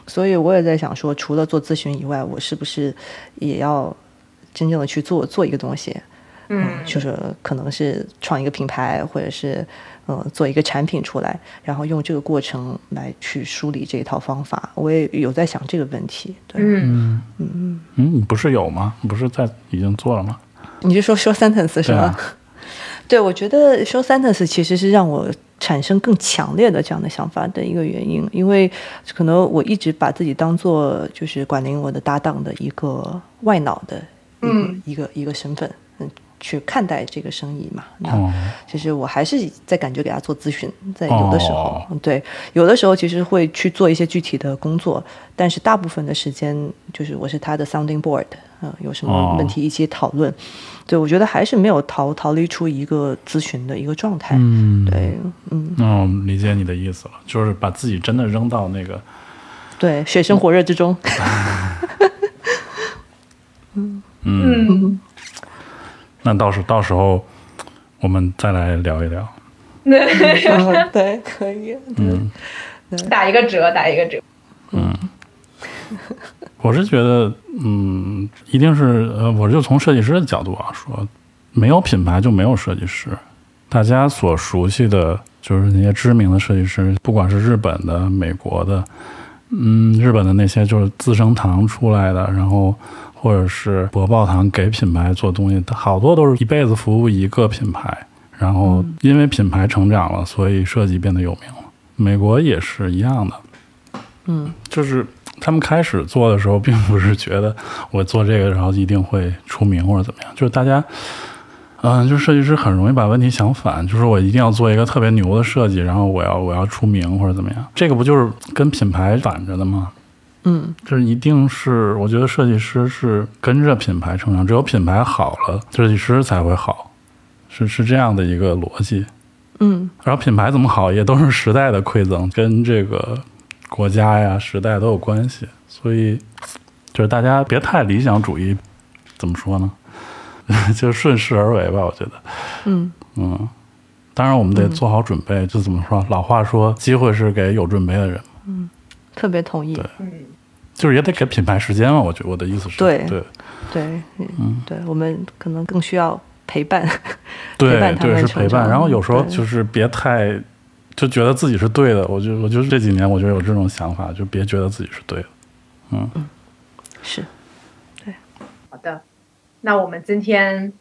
所以我也在想说，除了做咨询以外，我是不是也要真正的去做做一个东西？嗯，就是可能是创一个品牌，或者是。呃，做一个产品出来，然后用这个过程来去梳理这一套方法，我也有在想这个问题。对，嗯嗯嗯嗯，你不是有吗？你不是在已经做了吗？你是说说 sentence 是吗？*laughs* 对，我觉得说 sentence 其实是让我产生更强烈的这样的想法的一个原因，因为可能我一直把自己当做就是管宁我的搭档的一个外脑的一个一个一个身份。去看待这个生意嘛？那其实我还是在感觉给他做咨询，在有的时候，对，有的时候其实会去做一些具体的工作，但是大部分的时间就是我是他的 sounding board，嗯，有什么问题一起讨论。对，我觉得还是没有逃逃离出一个咨询的一个状态。嗯，对，嗯，那我理解你的意思了，就是把自己真的扔到那个对水深火热之中。嗯 *laughs* 嗯。那到时到时候，我们再来聊一聊。*laughs* 对，*laughs* 可以。嗯，打一个折，打一个折。嗯，我是觉得，嗯，一定是呃，我就从设计师的角度啊说，没有品牌就没有设计师。大家所熟悉的就是那些知名的设计师，不管是日本的、美国的，嗯，日本的那些就是资生堂出来的，然后。或者是博报堂给品牌做东西，好多都是一辈子服务一个品牌，然后因为品牌成长了，所以设计变得有名了。美国也是一样的，嗯，就是他们开始做的时候，并不是觉得我做这个然后一定会出名或者怎么样，就是大家，嗯，就是设计师很容易把问题想反，就是我一定要做一个特别牛的设计，然后我要我要出名或者怎么样，这个不就是跟品牌反着的吗？嗯，这一定是，我觉得设计师是跟着品牌成长，只有品牌好了，设计师才会好，是是这样的一个逻辑。嗯，然后品牌怎么好，也都是时代的馈赠，跟这个国家呀、时代都有关系。所以，就是大家别太理想主义，怎么说呢？*laughs* 就顺势而为吧，我觉得。嗯嗯，当然我们得做好准备。就怎么说？老话说，机会是给有准备的人。嗯。特别同意，对，就是也得给品牌时间嘛。我觉得我的意思是，对对对，嗯，对我们可能更需要陪伴，对对是陪伴。然后有时候就是别太就觉得自己是对的。我就我就这几年我就有这种想法，就别觉得自己是对的。嗯嗯，是，对，好的。那我们今天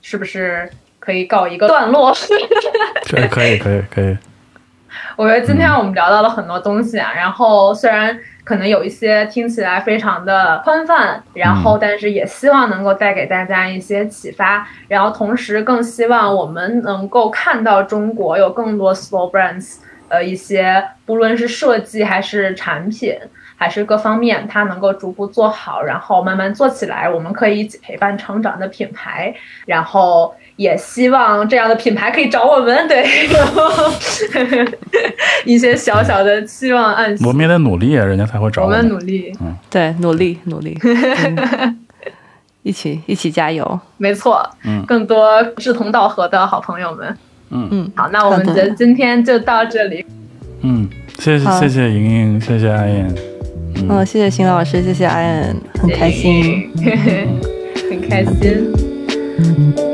是不是可以告一个段落？*laughs* 对，可以可以可以。*laughs* 我觉得今天我们聊到了很多东西啊，然后虽然可能有一些听起来非常的宽泛，然后但是也希望能够带给大家一些启发，然后同时更希望我们能够看到中国有更多 slow brands，呃，一些不论是设计还是产品还是各方面，它能够逐步做好，然后慢慢做起来，我们可以一起陪伴成长的品牌，然后。也希望这样的品牌可以找我们，对，*laughs* 一些小小的期望暗示。我们也得努力啊，人家才会找我们。努力，嗯，对，努力努力，*laughs* 一起一起加油。没错，嗯，更多志同道合的好朋友们。嗯嗯，好，那我们的今天就到这里。嗯，谢谢谢谢莹莹，谢谢阿燕。嗯，谢谢邢老师，谢谢阿燕，很开心，*laughs* 很开心。